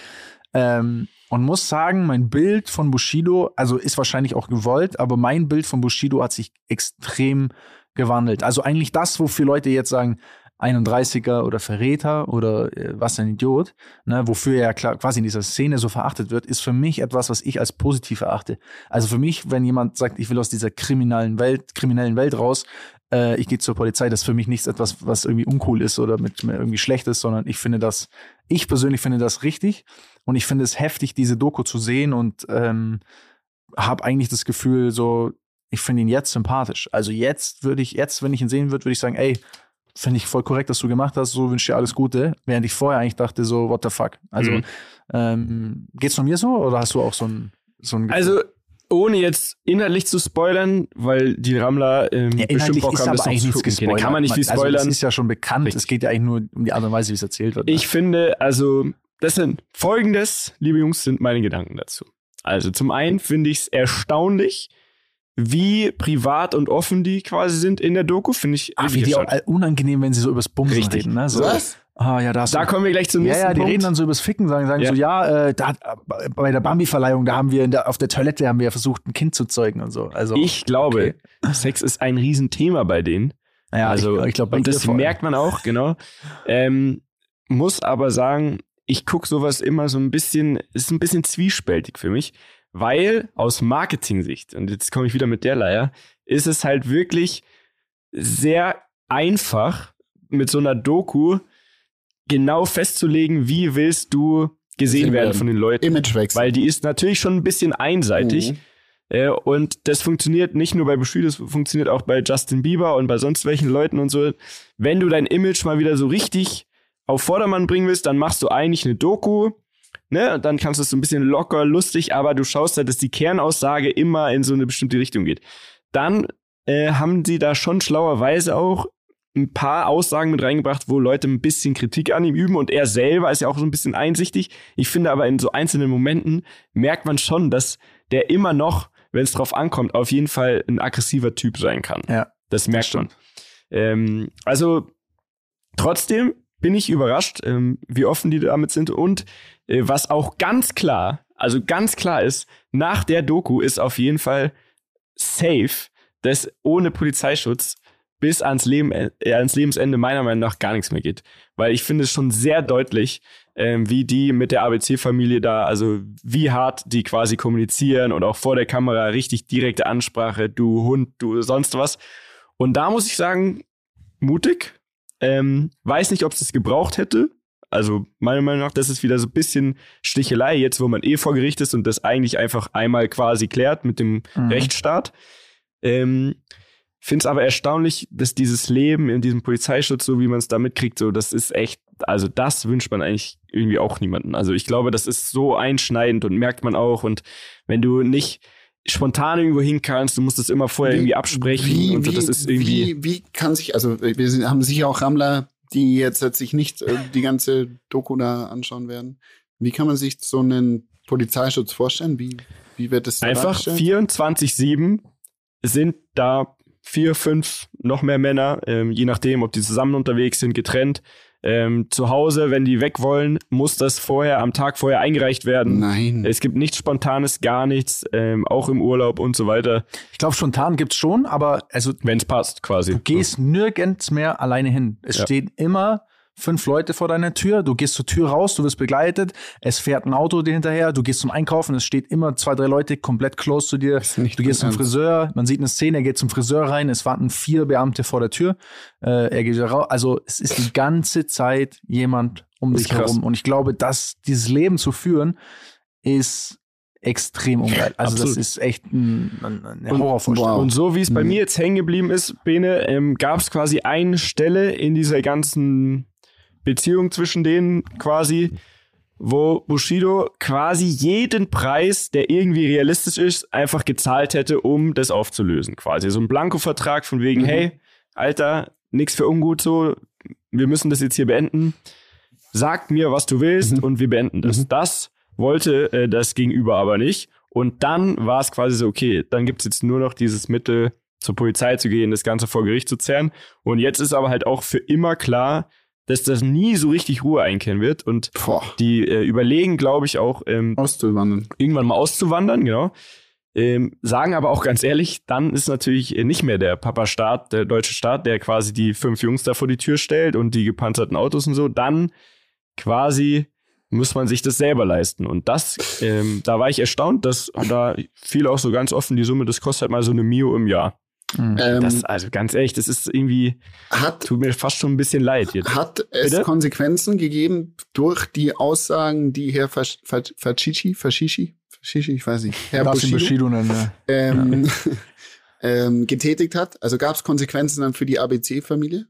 Ähm, und muss sagen, mein Bild von Bushido, also ist wahrscheinlich auch gewollt, aber mein Bild von Bushido hat sich extrem gewandelt. Also eigentlich das, wofür Leute jetzt sagen, 31er oder Verräter oder äh, was ein Idiot, ne, wofür er klar, quasi in dieser Szene so verachtet wird, ist für mich etwas, was ich als positiv erachte. Also für mich, wenn jemand sagt, ich will aus dieser kriminellen Welt, kriminellen Welt raus, äh, ich gehe zur Polizei, das ist für mich nichts etwas, was irgendwie uncool ist oder mit mir irgendwie schlecht ist, sondern ich finde das, ich persönlich finde das richtig und ich finde es heftig, diese Doku zu sehen und ähm, habe eigentlich das Gefühl, so, ich finde ihn jetzt sympathisch. Also jetzt würde ich, jetzt, wenn ich ihn sehen würde, würde ich sagen, ey, finde ich voll korrekt, dass du gemacht hast, so wünsche ich dir alles Gute, während ich vorher eigentlich dachte, so, what the fuck. Also, Mhm. ähm, geht's nur mir so oder hast du auch so ein, so ein Gefühl? Also, ohne jetzt inhaltlich zu spoilern, weil die Rammler ähm, Ja, bestimmt Bock haben, das noch zu gucken. Da kann man nicht viel Also spoilern. das ist ja schon bekannt. Richtig. Es geht ja eigentlich nur um die Art und Weise, wie es erzählt wird. ne? Ich finde, also, das sind folgendes, liebe Jungs, sind meine Gedanken dazu. Also, zum einen finde ich es erstaunlich, wie privat und offen die quasi sind in der Doku, finde ich. Ach, wie die auch unangenehm, wenn sie so übers Bumsen Richtig. reden. Ne? So, Was? Ah, ja, da, Da kommen wir gleich zum ja, nächsten ja, die Punkt. reden dann so übers Ficken, sagen, sagen Ja. so, ja, äh, da hat, bei der Bambi-Verleihung, da haben wir in der, auf der Toilette haben wir versucht, ein Kind zu zeugen und so. Also, ich glaube, Sex ist ein Riesenthema bei denen. ja, also, ich, ich glaube, und das merkt man auch, genau. Ähm, muss aber sagen, ich gucke sowas immer so ein bisschen, ist ein bisschen zwiespältig für mich, weil aus Marketing-Sicht, und jetzt komme ich wieder mit der Leier, ist es halt wirklich sehr einfach, mit so einer Doku genau festzulegen, wie willst du gesehen werden. von den Leuten. Imagewechsel. Weil die ist natürlich schon ein bisschen einseitig. Mhm. Äh, und das funktioniert nicht nur bei Bushido, das funktioniert auch bei Justin Bieber und bei sonst welchen Leuten und so. Wenn du dein Image mal wieder so richtig auf Vordermann bringen willst, dann machst du eigentlich eine Doku, ne? Und dann kannst du es so ein bisschen locker, lustig, aber du schaust halt, dass die Kernaussage immer in so eine bestimmte Richtung geht. Dann äh, haben sie da schon schlauerweise auch ein paar Aussagen mit reingebracht, wo Leute ein bisschen Kritik an ihm üben und er selber ist ja auch so ein bisschen einsichtig. Ich finde aber in so einzelnen Momenten merkt man schon, dass der immer noch, wenn es drauf ankommt, auf jeden Fall ein aggressiver Typ sein kann. Ja, Das merkt man. Ähm, also trotzdem bin ich überrascht, ähm, wie offen die damit sind und was auch ganz klar, also ganz klar ist, nach der Doku ist auf jeden Fall safe, dass ohne Polizeischutz bis ans, Leben, äh, ans Lebensende meiner Meinung nach gar nichts mehr geht. Weil ich finde es schon sehr deutlich, ähm, wie die mit der ABC-Familie da, also wie hart die quasi kommunizieren und auch vor der Kamera richtig direkte Ansprache, du Hund, du sonst was. Und da muss ich sagen, mutig. Ähm, weiß nicht, ob es das gebraucht hätte. Also meiner Meinung nach, das ist wieder so ein bisschen Stichelei jetzt, wo man eh vor Gericht ist und das eigentlich einfach einmal quasi klärt mit dem Mhm. Rechtsstaat. Ähm, Finde es aber erstaunlich, dass dieses Leben in diesem Polizeischutz, so wie man es da mitkriegt, so, das ist echt, also das wünscht man eigentlich irgendwie auch niemanden. Also ich glaube, das ist so einschneidend und merkt man auch. Und wenn du nicht spontan irgendwo hin kannst, du musst das immer vorher irgendwie absprechen und so, das ist irgendwie. Wie, wie kann sich, also wir haben sicher auch Rammler, die jetzt, sich nicht äh, die ganze Doku da anschauen werden. Wie kann man sich so einen Polizeischutz vorstellen? Wie, wie wird das da Einfach dargestellt? 24-7 sind da vier, fünf, noch mehr Männer, ähm, je nachdem, ob die zusammen unterwegs sind, getrennt. Ähm, zu Hause, wenn die weg wollen, muss das vorher, am Tag vorher eingereicht werden. Nein. Es gibt nichts Spontanes, gar nichts, ähm, auch im Urlaub und so weiter, Ich glaube, spontan gibt's schon, aber also wenn es passt, quasi. du gehst nirgends mehr alleine hin. Es Ja. stehen immer fünf Leute vor deiner Tür, du gehst zur Tür raus, du wirst begleitet, es fährt ein Auto dir hinterher, du gehst zum Einkaufen, es steht immer zwei, drei Leute komplett close zu dir. Du gehst zum. Friseur, man sieht eine Szene, er geht zum Friseur rein, es warten vier Beamte vor der Tür, äh, er geht raus. Also es ist die ganze Zeit jemand um dich krass. herum. Und ich glaube, dass dieses Leben zu führen, ist extrem ungeil. Also Absolut. das ist echt ein, ein, eine Und- Horrorvorstellung. wow. Und so wie es bei Mhm. mir jetzt hängen geblieben ist, Bene, ähm, gab es quasi eine Stelle in dieser ganzen Beziehung zwischen denen quasi, wo Bushido quasi jeden Preis, der irgendwie realistisch ist, einfach gezahlt hätte, um das aufzulösen. Quasi so ein Blankovertrag von wegen, Mhm. hey, Alter, nix für ungut so, wir müssen das jetzt hier beenden. Sag mir, was du willst Mhm. und wir beenden das. Mhm. Das wollte äh, das Gegenüber aber nicht. Und dann war es quasi so, okay, dann gibt's jetzt nur noch dieses Mittel, zur Polizei zu gehen, das Ganze vor Gericht zu zerren. Und jetzt ist aber halt auch für immer klar, dass das nie so richtig Ruhe einkehren wird. Und Boah. die äh, überlegen, glaube ich, auch ähm, Auszuwandern. irgendwann mal auszuwandern, genau. Ähm, sagen aber auch ganz ehrlich, dann ist natürlich äh, nicht mehr der Papa-Staat, der deutsche Staat, der quasi die fünf Jungs da vor die Tür stellt und die gepanzerten Autos und so. Dann quasi muss man sich das selber leisten. Und das, ähm, da war ich erstaunt, dass da fiel auch so ganz offen die Summe, das kostet halt mal so eine Mio im Jahr. Mhm. Ähm, Das, also ganz ehrlich, das ist irgendwie, hat, tut mir fast schon ein bisschen leid jetzt. hat es Bitte? Konsequenzen gegeben durch die Aussagen, die Herr Fasch- Fasch- Faschichi, Faschichi, Faschichi, ich weiß nicht, Herr Bushido, Bushido nennen, ja. ähm, ähm, getätigt hat? Also gab es Konsequenzen dann für die ABC-Familie?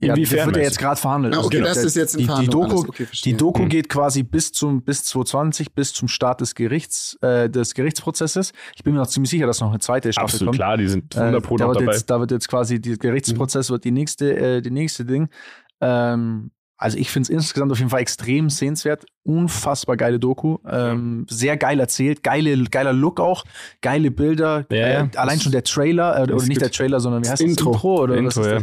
Ja, das Inwiefern wird ja meinst jetzt gerade verhandelt. Ah, Also okay, der- das ist jetzt in die, die Doku. Okay, die Doku Hm. geht quasi bis zum bis 2020 bis zum Start des Gerichts äh, des Gerichtsprozesses. Ich bin mir noch ziemlich sicher, dass noch eine zweite Staffel Absolut kommt. klar, die sind Äh, 100 Pro da, noch wird dabei. jetzt, da wird jetzt quasi der Gerichtsprozess wird die nächste äh, die nächste Ding. Ähm, also ich finde es insgesamt auf jeden Fall extrem sehenswert. Unfassbar geile Doku. Ähm, sehr geil erzählt. Geile, geiler Look auch. Geile Bilder. Ja, äh, allein schon der Trailer, äh, oder nicht der Trailer, sondern wie heißt das? Intro. Intro oder Intro, was ist ja.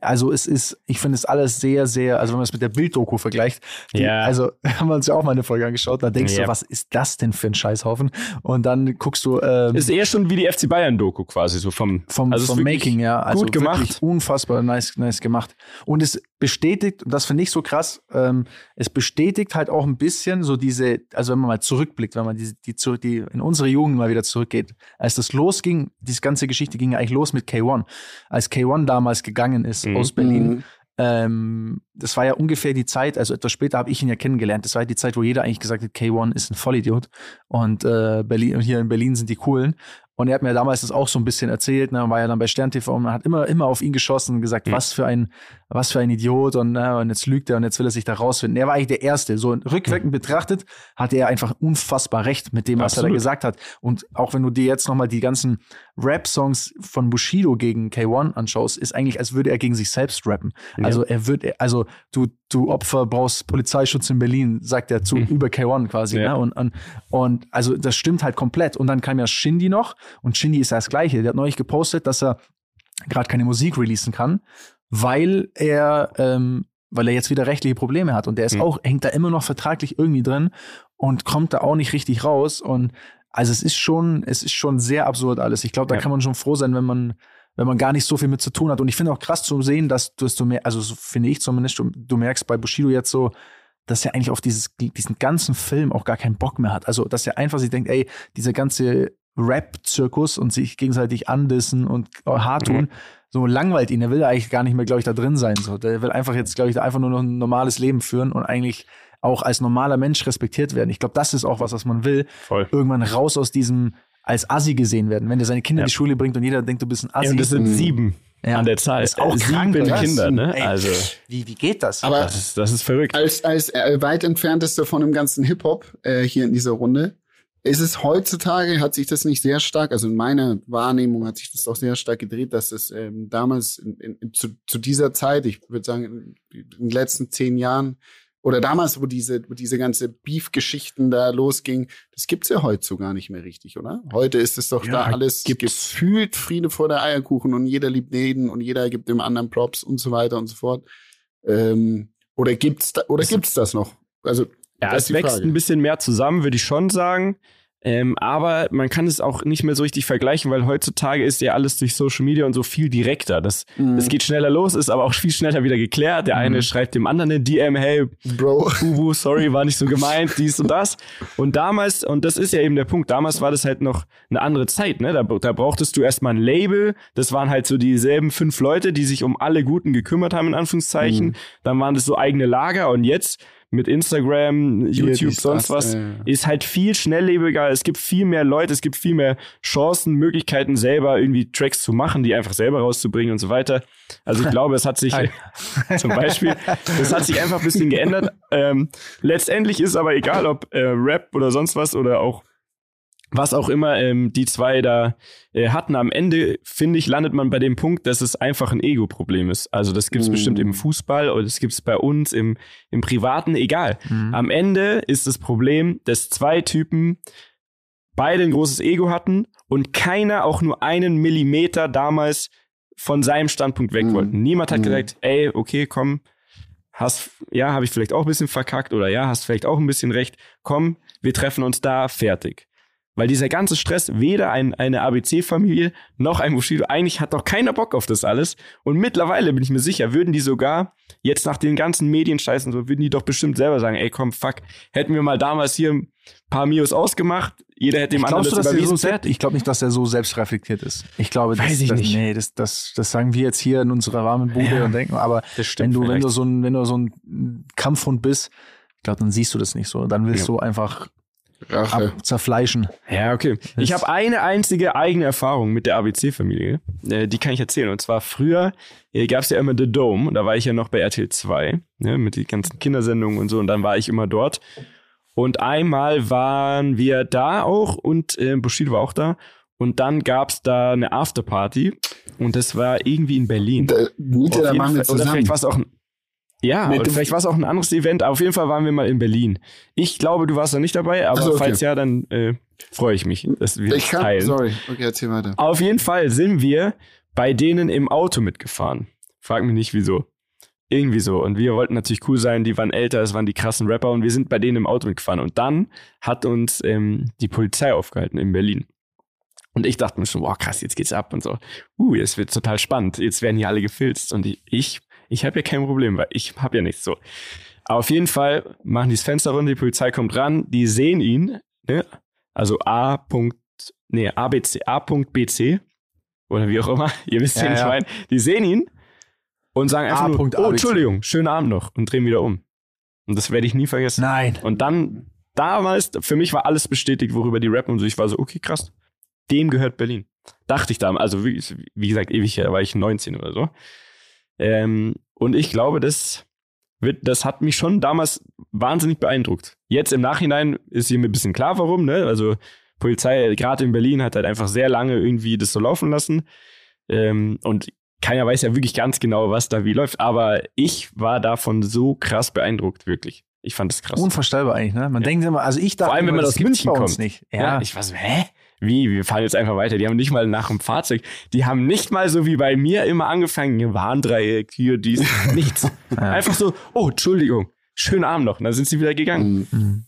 Also es ist, ich finde es alles sehr, sehr, also wenn man es mit der Bilddoku vergleicht, die, Ja. also haben wir uns ja auch mal eine Folge angeschaut, da denkst Ja. du, was ist das denn für ein Scheißhaufen? Und dann guckst du ähm, Ist eher schon wie die FC Bayern-Doku quasi, so vom, vom, also vom Making, ja. Also gut gemacht. Unfassbar nice, nice gemacht. Und es bestätigt, und das finde ich so krass, ähm, es bestätigt halt auch ein bisschen so diese, also wenn man mal zurückblickt, wenn man die, die, die in unsere Jugend mal wieder zurückgeht, als das losging, diese ganze Geschichte ging ja eigentlich los mit K1. Als K1 damals gegangen ist Mhm. aus Berlin, Mhm. ähm, das war ja ungefähr die Zeit, also etwas später habe ich ihn ja kennengelernt. Das war die Zeit, wo jeder eigentlich gesagt hat, K1 ist ein Vollidiot und äh, Berlin, und hier in Berlin sind die coolen. Und er hat mir damals das auch so ein bisschen erzählt, ne, war ja dann bei Stern TV und man hat immer, immer auf ihn geschossen und gesagt, Mhm. was für ein, was für ein Idiot und, ne, und jetzt lügt er und jetzt will er sich da rausfinden. Er war eigentlich der Erste. So rückwirkend betrachtet hatte er einfach unfassbar recht mit dem, was er da Absolut. gesagt hat. Und auch wenn du dir jetzt nochmal die ganzen Rap-Songs von Bushido gegen K1 anschaust, ist eigentlich, als würde er gegen sich selbst rappen. Ja. Also er wird, also du, du Opfer brauchst Polizeischutz in Berlin, sagt er zu Mhm. über K1 quasi. Ja. Ne? Und, und, und also das stimmt halt komplett. Und dann kam ja Shindy noch und Shindy ist ja das Gleiche. Der hat neulich gepostet, dass er gerade keine Musik releasen kann, weil er, ähm, weil er jetzt wieder rechtliche Probleme hat. Und der ist Mhm. auch, hängt da immer noch vertraglich irgendwie drin und kommt da auch nicht richtig raus. Und also es ist schon, es ist schon sehr absurd alles. Ich glaube, da Ja. kann man schon froh sein, wenn man, wenn man gar nicht so viel mit zu tun hat. Und ich finde auch krass zu sehen, dass, dass du mehr, also so finde ich zumindest, du, du merkst bei Bushido jetzt so, dass er eigentlich auf dieses, diesen ganzen Film auch gar keinen Bock mehr hat. Also, dass er einfach sich denkt, ey, dieser ganze Rap-Zirkus und sich gegenseitig andissen und hart tun, Mhm. so langweilt ihn. Er will eigentlich gar nicht mehr, glaube ich, da drin sein. So. Der will einfach jetzt, glaube ich, da einfach nur noch ein normales Leben führen und eigentlich auch als normaler Mensch respektiert werden. Ich glaube, das ist auch was, was man will. voll. Irgendwann raus aus diesem als Assi gesehen werden. Wenn der seine Kinder Ja. in die Schule bringt und jeder denkt, du bist ein Assi. Ja, und das sind sieben Ja. an der Zahl. Ist auch krank, sieben oder? Kinder, ne? Ey, Also, wie, wie geht das? Aber das ist, das ist verrückt. als, als äh, weit entfernteste von dem ganzen Hip-Hop äh, hier in dieser Runde, ist es heutzutage, hat sich das nicht sehr stark, also in meiner Wahrnehmung hat sich das auch sehr stark gedreht, dass es ähm, damals in, in, zu, zu dieser Zeit, ich würde sagen in, in den letzten zehn Jahren, oder damals, wo diese, wo diese ganze Beef-Geschichten da losging, das gibt's ja heute so gar nicht mehr richtig, oder? Heute ist es doch Ja, da alles gibt's. gefühlt Friede vor der Eierkuchen und jeder liebt jeden und jeder gibt dem anderen Props und so weiter und so fort. Ähm, oder gibt's da, oder Es- gibt's das noch? Also Ja, das es wächst Frage. ein bisschen mehr zusammen, würde ich schon sagen. Ähm, aber man kann es auch nicht mehr so richtig vergleichen, weil heutzutage ist ja alles durch Social Media und so viel direkter. Das, Mhm. das geht schneller los, ist aber auch viel schneller wieder geklärt. Der eine Mhm. schreibt dem anderen eine DM, hey, Bro. Bubu, sorry, war nicht so gemeint, dies und das. Und damals, und das ist ja eben der Punkt, damals war das halt noch eine andere Zeit, ne? Da, da brauchtest du erstmal ein Label. Das waren halt so dieselben fünf Leute, die sich um alle Guten gekümmert haben, in Anführungszeichen. Mhm. Dann waren das so eigene Lager und jetzt mit Instagram, YouTube, sonst das, was, äh. ist halt viel schnelllebiger. Es gibt viel mehr Leute, es gibt viel mehr Chancen, Möglichkeiten, selber irgendwie Tracks zu machen, die einfach selber rauszubringen und so weiter. Also ich glaube, es hat sich zum Beispiel, das hat sich einfach ein bisschen geändert. Ähm, letztendlich ist aber egal, ob äh, Rap oder sonst was oder auch was auch immer ähm, die zwei da äh, hatten. Am Ende, finde ich, landet man bei dem Punkt, dass es einfach ein Ego-Problem ist. Also das gibt es Mm. bestimmt im Fußball oder das gibt es bei uns im, im Privaten, egal. Mhm. Am Ende ist das Problem, dass zwei Typen beide ein großes Ego hatten und keiner auch nur einen Millimeter damals von seinem Standpunkt weg Mhm. wollten. Niemand hat Mhm. gesagt, ey, okay, komm, hast, ja, habe ich vielleicht auch ein bisschen verkackt oder ja, hast vielleicht auch ein bisschen recht, komm, wir treffen uns da, fertig. Weil dieser ganze Stress, weder ein, eine ABC-Familie noch ein Bushido, eigentlich hat doch keiner Bock auf das alles. Und mittlerweile bin ich mir sicher, würden die sogar jetzt nach den ganzen Medienscheißen so, würden die doch bestimmt selber sagen, ey komm, fuck, hätten wir mal damals hier ein paar Mios ausgemacht, jeder hätte dem anderen das dass er so überwiesen, selbst, ich glaube nicht, dass er so selbstreflektiert ist. Ich glaube, das, Weiß ich das, nicht. nee, das, das, das sagen wir jetzt hier in unserer warmen Bude Ja, und denken, aber Das wenn du, wenn du so ein, wenn du so ein Kampfhund bist, ich glaube, dann siehst du das nicht so. Dann willst Ja. du einfach Rache. ab, zerfleischen. Ja, okay. Ich habe eine einzige eigene Erfahrung mit der ABC-Familie. Äh, die kann ich erzählen. Und zwar früher äh, gab es ja immer The Dome. Und da war ich ja noch bei RTL 2, ne, mit den ganzen Kindersendungen und so. Und dann war ich immer dort. Und einmal waren wir da auch und äh, Bushido war auch da. Und dann gab's da eine Afterparty. Und das war irgendwie in Berlin. Da, Miete, da machen wir Fall- Oder zusammen. vielleicht war es auch ein Ja, und vielleicht war es auch ein anderes Event, auf jeden Fall waren wir mal in Berlin. Ich glaube, du warst da nicht dabei, aber Ach so, okay. falls ja, dann äh, freue ich mich, dass wir Ich kann, teilen. sorry. Okay, erzähl weiter. Auf jeden Fall sind wir bei denen im Auto mitgefahren. Frag mich nicht wieso. Irgendwie so. Und wir wollten natürlich cool sein, die waren älter, es waren die krassen Rapper und wir sind bei denen im Auto mitgefahren. Und dann hat uns ähm, die Polizei aufgehalten in Berlin. Und ich dachte mir schon, wow, krass, jetzt geht's ab und so. Uh, jetzt wird total spannend. Jetzt werden hier alle gefilzt. Und ich, ich, ich habe ja kein Problem, weil ich habe ja nichts so. Aber auf jeden Fall machen die das Fenster runter, die Polizei kommt ran, die sehen ihn, ne? Also A. Nee, ABC, A.BC oder wie auch immer, ihr wisst, Ja, ich ja. meine. Die sehen ihn und sagen einfach nur, A.ABC. oh, Entschuldigung, schönen Abend noch und drehen wieder um. Und das werde ich nie vergessen. Nein. Und dann, damals, für mich war alles bestätigt, worüber die rappen und so. Ich war so, okay, krass. Dem gehört Berlin. Dachte ich damals. Also, wie, wie gesagt, ewig her, da war ich 19 oder so. Ähm, und ich glaube, das wird, das hat mich schon damals wahnsinnig beeindruckt. Jetzt im Nachhinein ist hier mir ein bisschen klar, warum, ne? Also, Polizei, gerade in Berlin, hat halt einfach sehr lange irgendwie das so laufen lassen. Ähm, und keiner weiß ja wirklich ganz genau, was da wie läuft. Aber ich war davon so krass beeindruckt, wirklich. Ich fand das krass. Unvorstellbar eigentlich, ne? Man denkt immer, also ich dachte, Vor allem, wenn man das aus München bei uns kommt. nicht. Ja. Ja, ich war so, hä? Wie? Wir fahren jetzt einfach weiter. Die haben nicht mal nach dem Fahrzeug, die haben nicht mal so wie bei mir immer angefangen, hier Warndreieck, hier, dies, nichts. Einfach so, oh, Entschuldigung, schönen Abend noch. Und dann sind sie wieder gegangen. Mhm.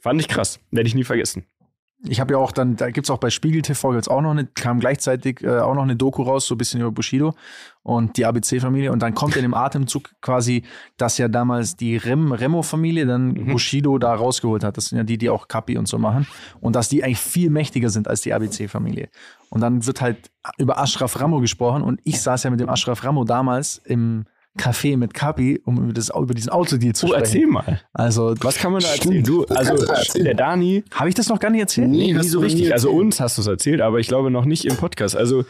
Fand ich krass. Werde ich nie vergessen. Ich habe ja auch dann, da gibt's auch bei Spiegel TV jetzt auch noch eine, kam gleichzeitig äh, auch noch eine Doku raus, so ein bisschen über Bushido und die ABC-Familie. Und dann kommt in dem Atemzug quasi, dass ja damals die Rem, Remo-Familie dann Mhm. Bushido da rausgeholt hat. Das sind ja die, die auch Kapi und so machen. Und dass die eigentlich viel mächtiger sind als die ABC-Familie. Und dann wird halt über Ashraf Ramo gesprochen und ich saß ja mit dem Ashraf Ramo damals im Café mit Kapi, um über, das, über diesen Autodeal zu Oh, sprechen. erzähl mal. Also, Was kann man da Stimmt. erzählen? Du, Das also, erzählen. der Dani, habe ich das noch gar nicht erzählt? Nee, hast so richtig. Also uns hast du es erzählt, aber ich glaube noch nicht im Podcast. Also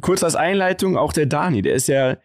kurz als Einleitung, auch der Dani, der ist ja,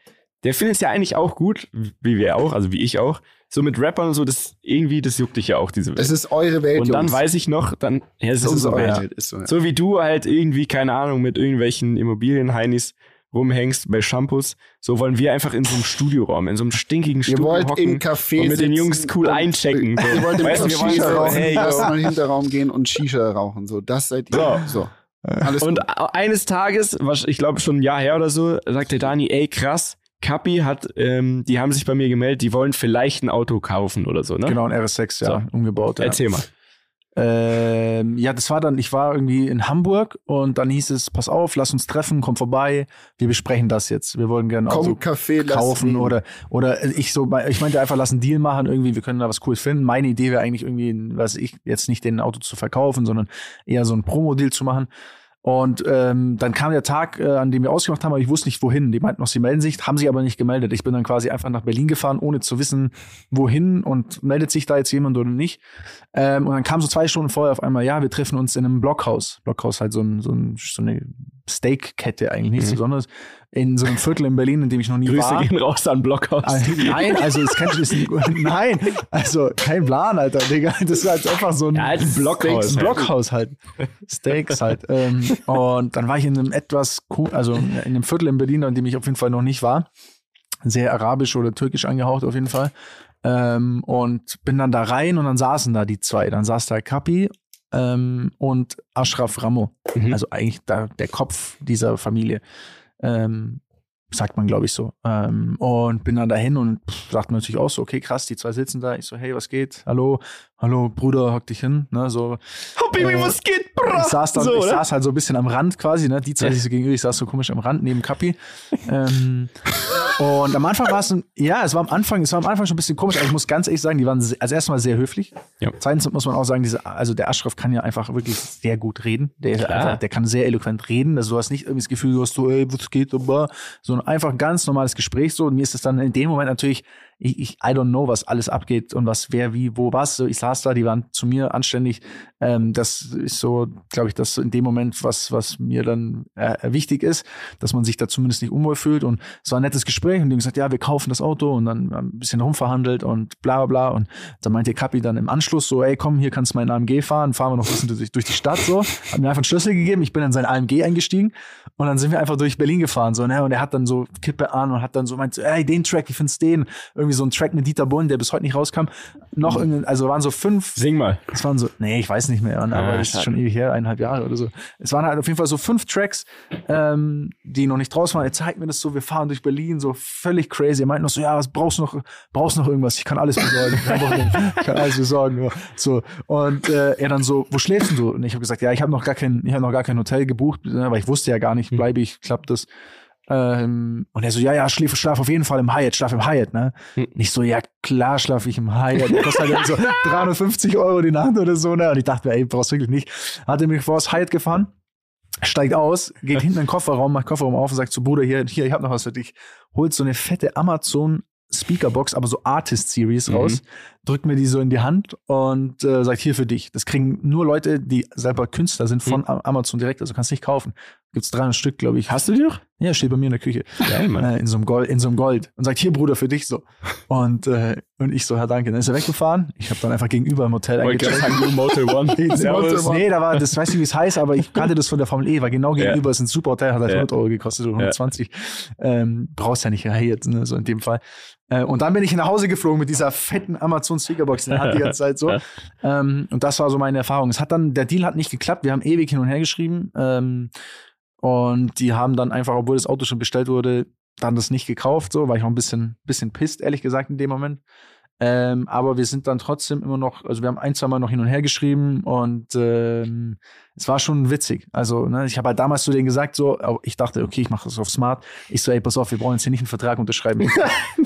der findet es ja eigentlich auch gut, wie wir auch, also wie ich auch. So mit Rappern und so, das irgendwie, das juckt dich ja auch, diese Welt. Es ist eure Welt, Und dann Jungs. weiß ich noch, dann, ja, es das ist ist unsere eure Welt. Welt. Ist so, ja. So wie du halt irgendwie, keine Ahnung, mit irgendwelchen Immobilienheinis rumhängst bei Shampoos, so wollen wir einfach in so einem Studioraum, in so einem stinkigen Ihr Studio wollt hocken im Café und mit den Jungs cool einchecken. So. Ihr wollt im Weißt du, wir wollen Shisha so, rauchen, hey, in den Hinterraum gehen und Shisha rauchen. So, das seid ihr. So. So. Alles Und gut. eines Tages, was- ich glaube schon ein Jahr her oder so, sagt der Dani, ey krass, Kapi hat, ähm, die haben sich bei mir gemeldet, die wollen vielleicht ein Auto kaufen oder so, ne? Genau, ein RS6, ja, So. umgebaut. Ja. Erzähl mal. Ähm, ja, das war dann, ich war irgendwie in Hamburg und dann hieß es, pass auf, lass uns treffen, komm vorbei, wir besprechen das jetzt. Wir wollen gerne Auto Komm, Kaffee, kaufen oder oder ich so, ich meinte einfach, lass einen Deal machen, irgendwie, wir können da was Cooles finden. Meine Idee wäre eigentlich irgendwie, was ich jetzt nicht den Auto zu verkaufen, sondern eher so ein Promo-Deal zu machen. Und ähm, dann kam der Tag, äh, an dem wir ausgemacht haben, aber ich wusste nicht wohin. Die meinten noch, sie melden sich, haben sich aber nicht gemeldet. Ich bin dann quasi einfach nach Berlin gefahren, ohne zu wissen, wohin und meldet sich da jetzt jemand oder nicht. Ähm, und dann kam so zwei Stunden vorher auf einmal, ja, wir treffen uns in einem Blockhaus. Blockhaus halt so, ein, so, ein, so eine Steakkette eigentlich, nichts Mhm. Besonderes. In so einem Viertel in Berlin, in dem ich noch nie Grüße war. gehen raus an Blockhaus. Ah, Nein, also du das nicht. Nein, also kein Plan, Alter, Digga. Das war halt einfach so ein, Ja, halt ein Blockhaus Steaks, ein halt. Blockhaus halt. Steaks halt. Ähm, und dann war ich in einem etwas, co- also in einem Viertel in Berlin, in dem ich auf jeden Fall noch nicht war. Sehr arabisch oder türkisch angehaucht auf jeden Fall. Ähm, und bin dann da rein und dann saßen da die zwei. Dann saß da Kapi ähm, und Ashraf Ramo. Mhm. Also eigentlich da, der Kopf dieser Familie. Ähm, sagt man, glaube ich, so. Ähm, und bin dann dahin und pff, sagt mir natürlich auch so, okay, krass, die zwei sitzen da. Ich so, hey, was geht? Hallo, hallo, Bruder, hock dich hin. Ne, so, Oh, Baby, äh, was geht, bra? ich saß, dann, so, ich saß halt so ein bisschen am Rand quasi, ne? Die zwei sich so gegenüber, ich saß so komisch am Rand neben Kapi. ähm, und am Anfang war es, ein- ja, es war am Anfang, es war am Anfang schon ein bisschen komisch, aber ich muss ganz ehrlich sagen, die waren also erstmal sehr höflich. Ja. Zweitens muss man auch sagen, diese, also der Aschraf kann ja einfach wirklich sehr gut reden. Der, einfach, der kann sehr eloquent reden. Also du hast nicht irgendwie das Gefühl, du hast so, ey, was geht, aber, sondern einfach ein ganz normales Gespräch so. Und mir ist es dann in dem Moment natürlich, ich, ich I don't know, was alles abgeht und was, wer, wie, wo, was. So, ich saß da, die waren zu mir anständig. Ähm, das ist so, glaube ich, das in dem Moment, was, was mir dann äh, wichtig ist, dass man sich da zumindest nicht unwohl fühlt. Und es war ein nettes Gespräch und die haben gesagt, ja, wir kaufen das Auto und dann ein bisschen rumverhandelt und bla bla bla. Und dann meinte Kapi dann im Anschluss so, ey, komm, hier kannst du meinen AMG fahren, fahren wir noch ein bisschen durch, durch die Stadt so. Hat mir einfach einen Schlüssel gegeben, ich bin in sein AMG eingestiegen und dann sind wir einfach durch Berlin gefahren so, ne? Und er hat dann so Kippe an und hat dann so meint, ey, den Track, wie findest du den? Irgendwie irgendwie so ein Track mit Dieter Bohlen, der bis heute nicht rauskam. Noch Mhm. irgendein, also waren so fünf. Sing mal. Es waren so, nee, ich weiß nicht mehr, aber Ah, das ist schon ewig her, eineinhalb Jahre oder so. Es waren halt auf jeden Fall so fünf Tracks, ähm, die noch nicht draußen waren. Er zeigt mir das so, wir fahren durch Berlin, so völlig crazy. Er meint noch so, ja, was brauchst du noch, brauchst du noch irgendwas? Ich kann alles besorgen. Ich kann alles besorgen. Ja. So. Und äh, er dann so, wo schläfst du? Und ich habe gesagt, ja, ich habe noch gar kein, ich habe noch gar kein Hotel gebucht, ne, weil ich wusste ja gar nicht, bleibe ich, klappt das. Ähm, und er so, ja, ja, schlaf, schlaf auf jeden Fall im Hyatt, schlaf im Hyatt, ne? Nicht so, ja, klar schlaf ich im Hyatt. Das kostet halt so 350 Euro die Nacht oder so, ne? Und ich dachte mir, ey, brauchst du wirklich nicht. Hat er mich vor das Hyatt gefahren, steigt aus, geht hinten in den Kofferraum, macht Kofferraum auf und sagt zu Bruder, hier, hier, ich hab noch was für dich. Holt so eine fette Amazon Speakerbox, aber so Artist Series Mhm. Drückt mir die so in die Hand und äh, sagt, hier für dich. Das kriegen nur Leute, die selber Künstler sind von Am- Amazon direkt, also kannst nicht kaufen. Gibt's 300 Stück, glaube ich. Hast du die noch? Ja, steht bei mir in der Küche. Mann. Äh, in so einem Gold, in so einem Gold. Und sagt, hier, Bruder, für dich so. Und, äh, und ich so, ja, danke. Dann ist er weggefahren. Ich habe dann einfach gegenüber im Hotel eingecheckt. Motel One. Nee, da war, das weiß nicht, wie es heißt, aber ich kannte das von der Formel E, war genau gegenüber, Ja. ist ein super Hotel, hat halt Ja. 100 Euro gekostet oder 120. Ähm, brauchst ja nicht jetzt, ne, so in dem Fall. Äh, und dann bin ich nach Hause geflogen mit dieser fetten Amazon Speakerbox der Hand die ganze Zeit so. Ähm, und das war so meine Erfahrung. Es hat dann, der Deal hat nicht geklappt, wir haben ewig hin und her geschrieben. Ähm, und die haben dann einfach, obwohl das Auto schon bestellt wurde, dann das nicht gekauft, so, war ich auch ein bisschen, bisschen pisst, ehrlich gesagt, in dem Moment. Ähm, aber wir sind dann trotzdem immer noch, also wir haben ein, zwei Mal noch hin und her geschrieben und ähm, es war schon witzig. Also, ne, ich habe halt damals zu denen gesagt, so, ich dachte, okay, ich mache das auf Smart. Ich so, ey, pass auf, wir brauchen jetzt hier nicht einen Vertrag unterschreiben.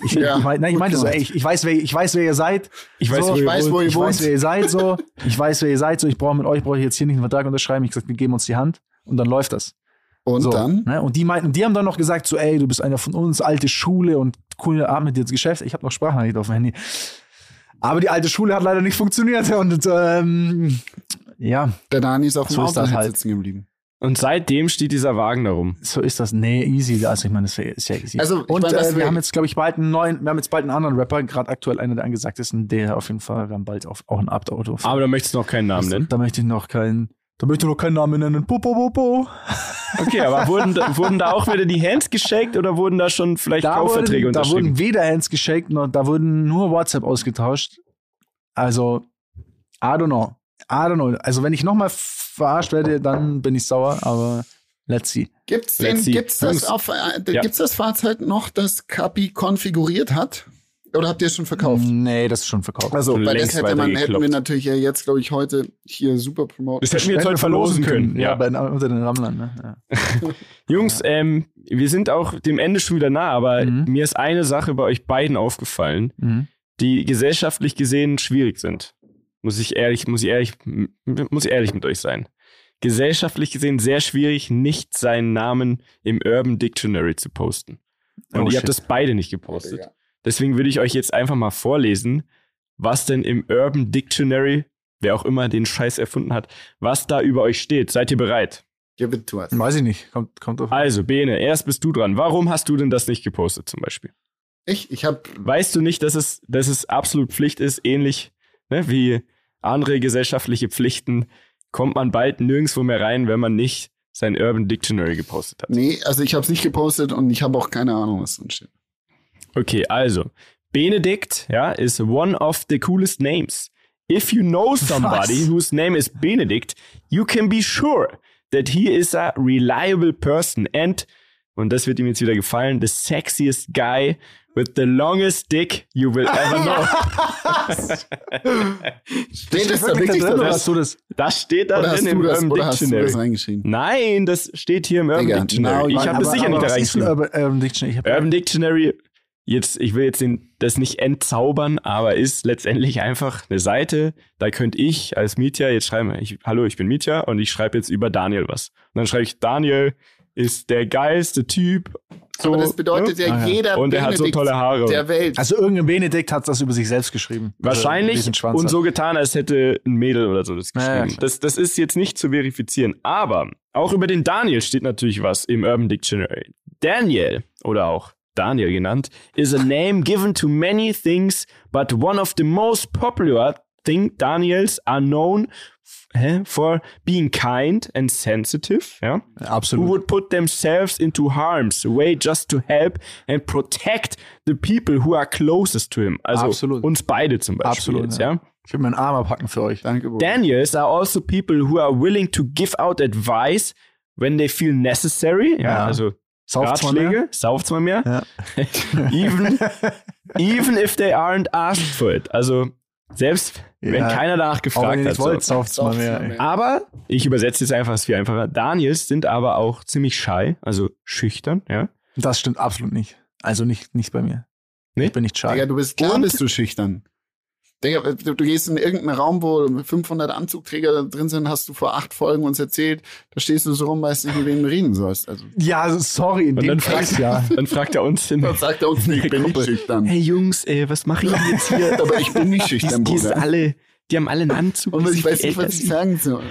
Ich, Ja, ich, mein, nein, ich meinte so, ey, ich, ich weiß, wer, ich weiß, wer ihr seid. Ich weiß, so, wo ihr weiß, wo ihr ich wohnt. weiß, wer ihr seid, so. Ich weiß, wer ihr seid, so. Ich brauche mit euch, brauche ich jetzt hier nicht einen Vertrag unterschreiben. Ich gesagt, wir geben uns die Hand und dann läuft das. Und So, dann? Ne? Und die meinten, die haben dann noch gesagt, so, ey, du bist einer von uns, alte Schule und coole Art mit dir ins Geschäft. Ich habe noch Sprachnachricht auf dem Handy. Aber die alte Schule hat leider nicht funktioniert. Und ähm, ja, Der Dani ist auf dem So Auto halt. sitzen geblieben. Und seitdem steht dieser Wagen darum. so ist das. Nee, easy. Also ich meine, das ist ja easy. Also, ich und meine, äh, wir wir- haben jetzt, glaube ich, bald einen neuen, wir haben jetzt bald einen anderen Rapper, gerade aktuell einer der angesagtesten, der auf jeden Fall, wir haben bald auf, auch ein Abt-Auto. Aber da möchtest du noch keinen Namen nennen. Da möchte ich noch keinen, da möchte ich noch keinen Namen nennen. Po, po, po, po. Okay, aber wurden, da- wurden da auch wieder die Hands geshakt oder wurden da schon vielleicht Da Kaufverträge wurden, da unterschrieben? wurden weder Hands geschakt, noch da wurden nur WhatsApp ausgetauscht. Also, I don't know. I don't know. Also, wenn ich nochmal verarscht werde, dann bin ich sauer, aber let's see. Gibt's, Let's den, see. gibt's, das auf, äh, Ja. gibt's das Fahrzeug noch, das Kapi konfiguriert hat? Oder habt ihr es schon verkauft? Nee, das ist schon verkauft. Also, weil das hätte man, hätten wir natürlich ja jetzt, glaube ich, heute hier super promoten. Das hätten wir jetzt heute verlosen können. Ja, Ja. bei, unter den Rammlern. Ne? Ja. Jungs, ähm, wir sind auch dem Ende schon wieder nah, aber Mhm. mir ist eine Sache bei euch beiden aufgefallen, Mhm. die gesellschaftlich gesehen schwierig sind. Muss ich ehrlich, muss ich ehrlich, muss ich ehrlich mit euch sein. Gesellschaftlich gesehen sehr schwierig, nicht seinen Namen im Urban Dictionary zu posten. Und Oh, ihr shit. habt das beide nicht gepostet. Ja. Deswegen würde ich euch jetzt einfach mal vorlesen, was denn im Urban Dictionary, wer auch immer den Scheiß erfunden hat, was da über euch steht. Seid ihr bereit? Give it to us. Weiß ich nicht. Kommt, kommt auf. Also, Bene, erst bist du dran. Warum hast du denn das nicht gepostet zum Beispiel? Ich, ich habe Weißt du nicht, dass es, dass es absolut Pflicht ist, ähnlich ne, wie andere gesellschaftliche Pflichten, kommt man bald nirgendwo mehr rein, wenn man nicht sein Urban Dictionary gepostet hat. Nee, also ich habe es nicht gepostet und ich habe auch keine Ahnung, was drin steht. Okay, also, Benedict, ja, is one of the coolest names. If you know somebody Was? whose name is Benedict, you can be sure that he is a reliable person and, und das wird ihm jetzt wieder gefallen, the sexiest guy with the longest dick you will ever know. Steht das da Wirklich wirklich da da drin, oder hast du das? Das steht da drin im das, Urban oder hast du Dictionary. das reingeschrieben? Nein, das steht hier im Urban Digga, Dictionary. now ich you- habe das sicher aber nicht da reingeschrieben. Urban, Urban Dictionary? Ich Urban Dictionary, jetzt, ich will jetzt den, das nicht entzaubern, aber ist letztendlich einfach eine Seite, da könnte ich als Mietja jetzt schreiben, ich, hallo, ich bin Mietja und ich schreibe jetzt über Daniel was. Und dann schreibe ich, Daniel ist der geilste Typ. So, Aber das bedeutet ne? ja, Ah, ja. jeder Und er hat so Benedikt tolle Haare. der Welt. also irgendein Benedikt hat das über sich selbst geschrieben. Wahrscheinlich Also, Schwanz und so getan, als hätte ein Mädel oder so das Ja, ja, geschrieben. klar. das, das ist jetzt nicht zu verifizieren. Aber auch über den Daniel steht natürlich was im Urban Dictionary. Daniel oder auch Daniel genannt is a name given to many things, but one of the most popular think Daniels are known for being kind and sensitive, ja? Who Absolut. would put themselves into harm's way just to help and protect the people who are closest to him. Also Absolut. uns beide zum Beispiel. Absolut, jetzt, ja. ja. Ich will meinen Arm abpacken für euch. Danke, Bruder. Daniels are also people who are willing to give out advice when they feel necessary. Ja, Ja. also Sauft zwar mehr. Sauft zwar mehr. Ja. even, even if they aren't asked for it. Also selbst wenn Ja. keiner danach wenn gefragt hat. wollt, So. sauft's mal Sauft's mehr. mal mehr. Aber ich übersetze jetzt einfach es viel einfacher. Daniels sind aber auch ziemlich shy, also schüchtern, ja. Das stimmt absolut nicht. Also nicht, nicht bei mir. Nee? Ich bin nicht Digga, shy. du bist klar, Und- bist du schüchtern. Du, du gehst in irgendeinen Raum, wo 500 Anzugträger drin sind, hast du vor acht Folgen uns erzählt, da stehst du so rum, weißt nicht, mit wem du reden sollst. Also, Ja, also sorry, in Und dann fragt, ja. dann fragt er uns in dann sagt er uns nicht, ich bin nicht schüchtern. Hey Jungs, ey, was mache ich denn jetzt hier? Aber ich bin nicht die, schüchtern, die, Bruder. alle, die haben alle einen Anzug. Und die ich weiß nicht, was ich sagen soll.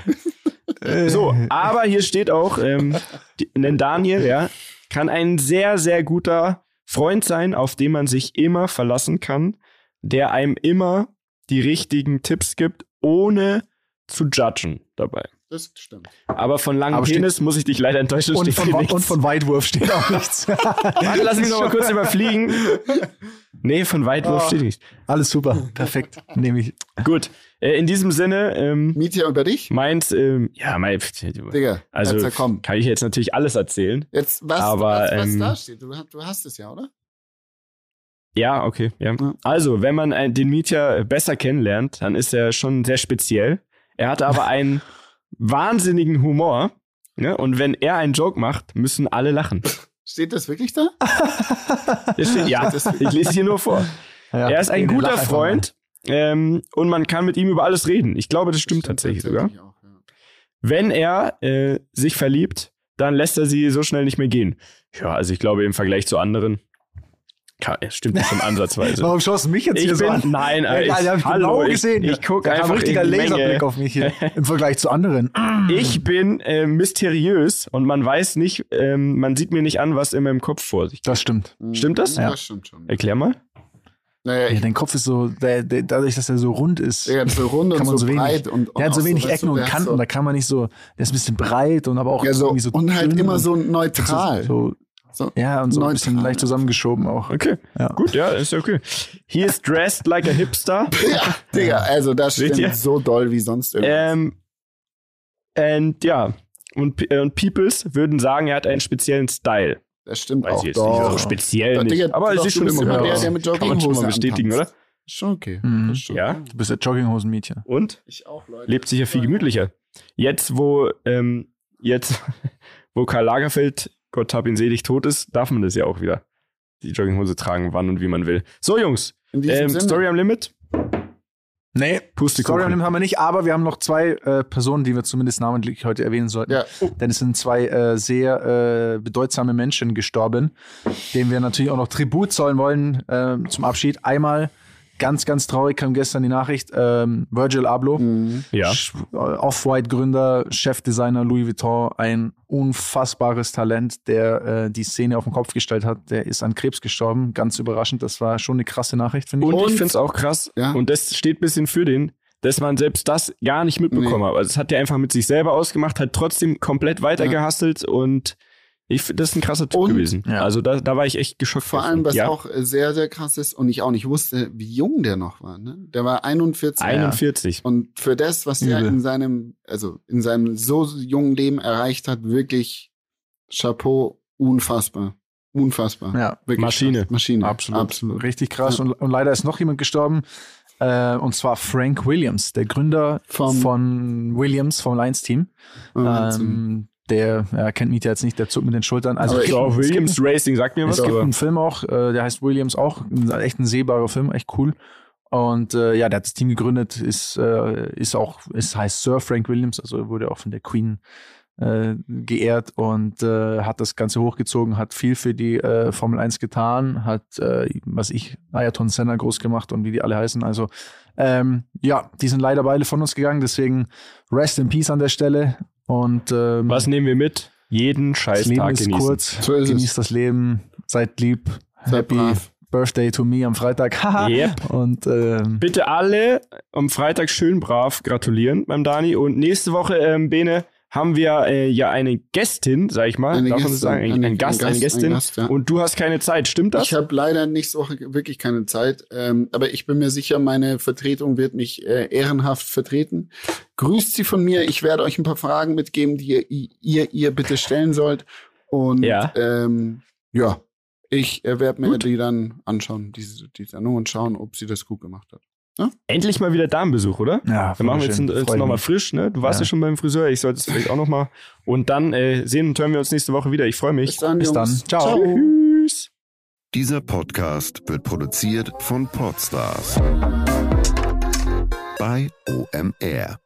So, aber hier steht auch, ähm, die, denn Daniel, ja, kann ein sehr, sehr guter Freund sein, auf den man sich immer verlassen kann, der einem immer die richtigen Tipps gibt, ohne zu judgen dabei. Das stimmt. Aber von langem Aber Penis muss ich dich leider enttäuschen, Und von, nichts. und von Weitwurf steht auch nichts. Warte, lass mich noch mal kurz überfliegen. Nee, von Weitwurf Ah. steht nichts. Alles super. Perfekt. Nehme ich. Gut, äh, in diesem Sinne, ähm, Mietja über dich? meint, ähm, ja, mein, Digga, also also, komm. kann ich jetzt natürlich alles erzählen. Jetzt, was, aber, was, was ähm, da steht, du, hast- du hast es ja, oder? Ja, okay, ja. Ja. Also, wenn man äh, den Mietja besser kennenlernt, dann ist er schon sehr speziell. Er hat aber einen wahnsinnigen Humor. Ne? Und wenn er einen Joke macht, müssen alle lachen. Steht das wirklich da? Das steht, ja, Das- ich lese hier nur vor. Ja, er ist ein guter. Freund ähm, und man kann mit ihm über alles reden. Ich glaube, das stimmt tatsächlich sogar. auch, ja. Wenn er äh, sich verliebt, dann lässt er sie so schnell nicht mehr gehen. Ja, also ich glaube im Vergleich zu anderen, es stimmt nicht schon ansatzweise. Warum schaust du mich jetzt Ich hier so bin, an? nein, Ja, ich, ja, ich hallo, genau gesehen. Ich, ich gucke einfach ein richtiger Laserblick auf mich hier. Im Vergleich zu anderen. Ich bin äh, mysteriös und man weiß nicht, ähm, man sieht mir nicht an, was in meinem Kopf vor sich. Das stimmt. Stimmt das? Ja, das stimmt schon. Erklär mal. Naja, Ja, dein Kopf ist so, der, der, dadurch, dass er so rund ist, ist so rund kann und man so so wenig. breit. Und, und der hat so wenig weißt Ecken und der Kanten, So, da kann man nicht so, der ist ein bisschen breit und aber auch ja, so, irgendwie so und halt dünn immer so neutral. So, So. ja, und so ein bisschen leicht zusammengeschoben auch. Okay. Ja. Gut, ja, ist ja okay. He is dressed like a hipster. Ja, Digga, also das Seht ihr? stimmt so doll wie sonst irgendwas. ähm, and ja. Und, äh, und Peoples würden sagen, er hat einen speziellen Style. das stimmt Weiß auch ich jetzt nicht, so speziell Ja, nicht. Digga, aber es ist schon immer der, der mit Kann man schon mal bestätigen, oder? antanzt. Schon okay. Mhm. Schon Ja. okay. Du bist der Jogginghosen-Mädchen. Und? Ich auch, Leute. lebt sicher viel gemütlicher. Jetzt, wo, ähm, jetzt, wo Karl Lagerfeld, Gott hab ihn selig, tot ist, darf man das ja auch wieder. Die Jogginghose tragen, wann und wie man will. So, Jungs, ähm. Story am Limit. Nee, Pustekuchen. Story haben wir nicht, aber wir haben noch zwei äh, Personen, die wir zumindest namentlich heute erwähnen sollten. Ja. Denn es sind zwei äh, sehr äh, bedeutsame Menschen gestorben, denen wir natürlich auch noch Tribut zollen wollen äh, zum Abschied. Einmal ganz, ganz traurig kam gestern die Nachricht, ähm, Virgil Abloh, Mhm. Ja. Äh, Off-White-Gründer, Chefdesigner Louis Vuitton, ein unfassbares Talent, der äh, die Szene auf den Kopf gestellt hat. Der ist an Krebs gestorben. Ganz überraschend. Das war schon eine krasse Nachricht, finde ich. Und, ich finde es auch krass, Ja. und das steht ein bisschen für den, dass man selbst das gar nicht mitbekommen Nee. hat. Also, das hat er einfach mit sich selber ausgemacht, hat trotzdem komplett weitergehasselt und ich finde, das ist ein krasser Typ Und- gewesen. Ja. Also, da, da war ich echt geschockt. Vor allem, was ja. auch sehr, sehr krass ist und ich auch nicht wusste, wie jung der noch war. Ne? Der war 41. 41. Und für das, was er in seinem, also in seinem so jungen Leben erreicht hat, wirklich Chapeau, unfassbar. Unfassbar. Ja, Wirklich Maschine. krass. Maschine. Absolut. Absolut. Richtig krass. Ja. Und, und leider ist noch jemand gestorben. Äh, und zwar Frank Williams, der Gründer Vom- von Williams, vom Lions-Team. Wahnsinn. Ähm, der ja, kennt mich ja jetzt nicht, der zuckt mit den Schultern. Also es ich- gibt, es Williams gibt, Racing, sagt mir es was, gibt aber einen Film auch, äh, der heißt Williams auch, echt ein sehbarer Film, echt cool. Und äh, ja, der hat das Team gegründet, ist, äh, ist auch, es heißt Sir Frank Williams, also wurde auch von der Queen äh, geehrt und äh, hat das Ganze hochgezogen, hat viel für die Formel 1 getan, hat, was ich, Ayrton Senna groß gemacht und wie die alle heißen. Also ähm, ja, die sind leider beide von uns gegangen, deswegen Rest in Peace an der Stelle. Und ähm, was nehmen wir mit? Jeden scheiß Leben Tag ist genießen. kurz, So ist es. genießt das Leben, seid lieb, Seid happy, brav. Birthday to me am Freitag. Haha. Yep. Und ähm, Bitte alle am Freitag schön brav gratulieren beim Dani. Und nächste Woche, ähm, Bene, haben wir äh, ja eine Gästin, sag ich mal. Eine Darf man Gästin, sagen? Ein, eine- ein Gast, ein eine Gast, ein Gästin. Gast, ja. Und du hast keine Zeit, stimmt das? Ich habe leider nächste Woche wirklich keine Zeit, ähm, aber ich bin mir sicher, meine Vertretung wird mich äh, ehrenhaft vertreten. Grüßt sie von mir. Ich werde euch ein paar Fragen mitgeben, die ihr ihr, ihr bitte stellen sollt. Und Ja. ähm, ja, ich äh, werde mir die dann anschauen, diese die Sendung und schauen, ob sie das gut gemacht hat. Endlich mal wieder Damenbesuch, oder? ja, Dann machen wir jetzt, jetzt nochmal frisch, ne? Du warst ja. Ja. schon beim Friseur, ich sollte es vielleicht auch nochmal. Und dann äh, sehen und hören wir uns nächste Woche wieder. Ich freue mich. Bis dann, Bis dann. Jungs. Ciao. Tschüss. Dieser Podcast wird produziert von Podstars bei OMR.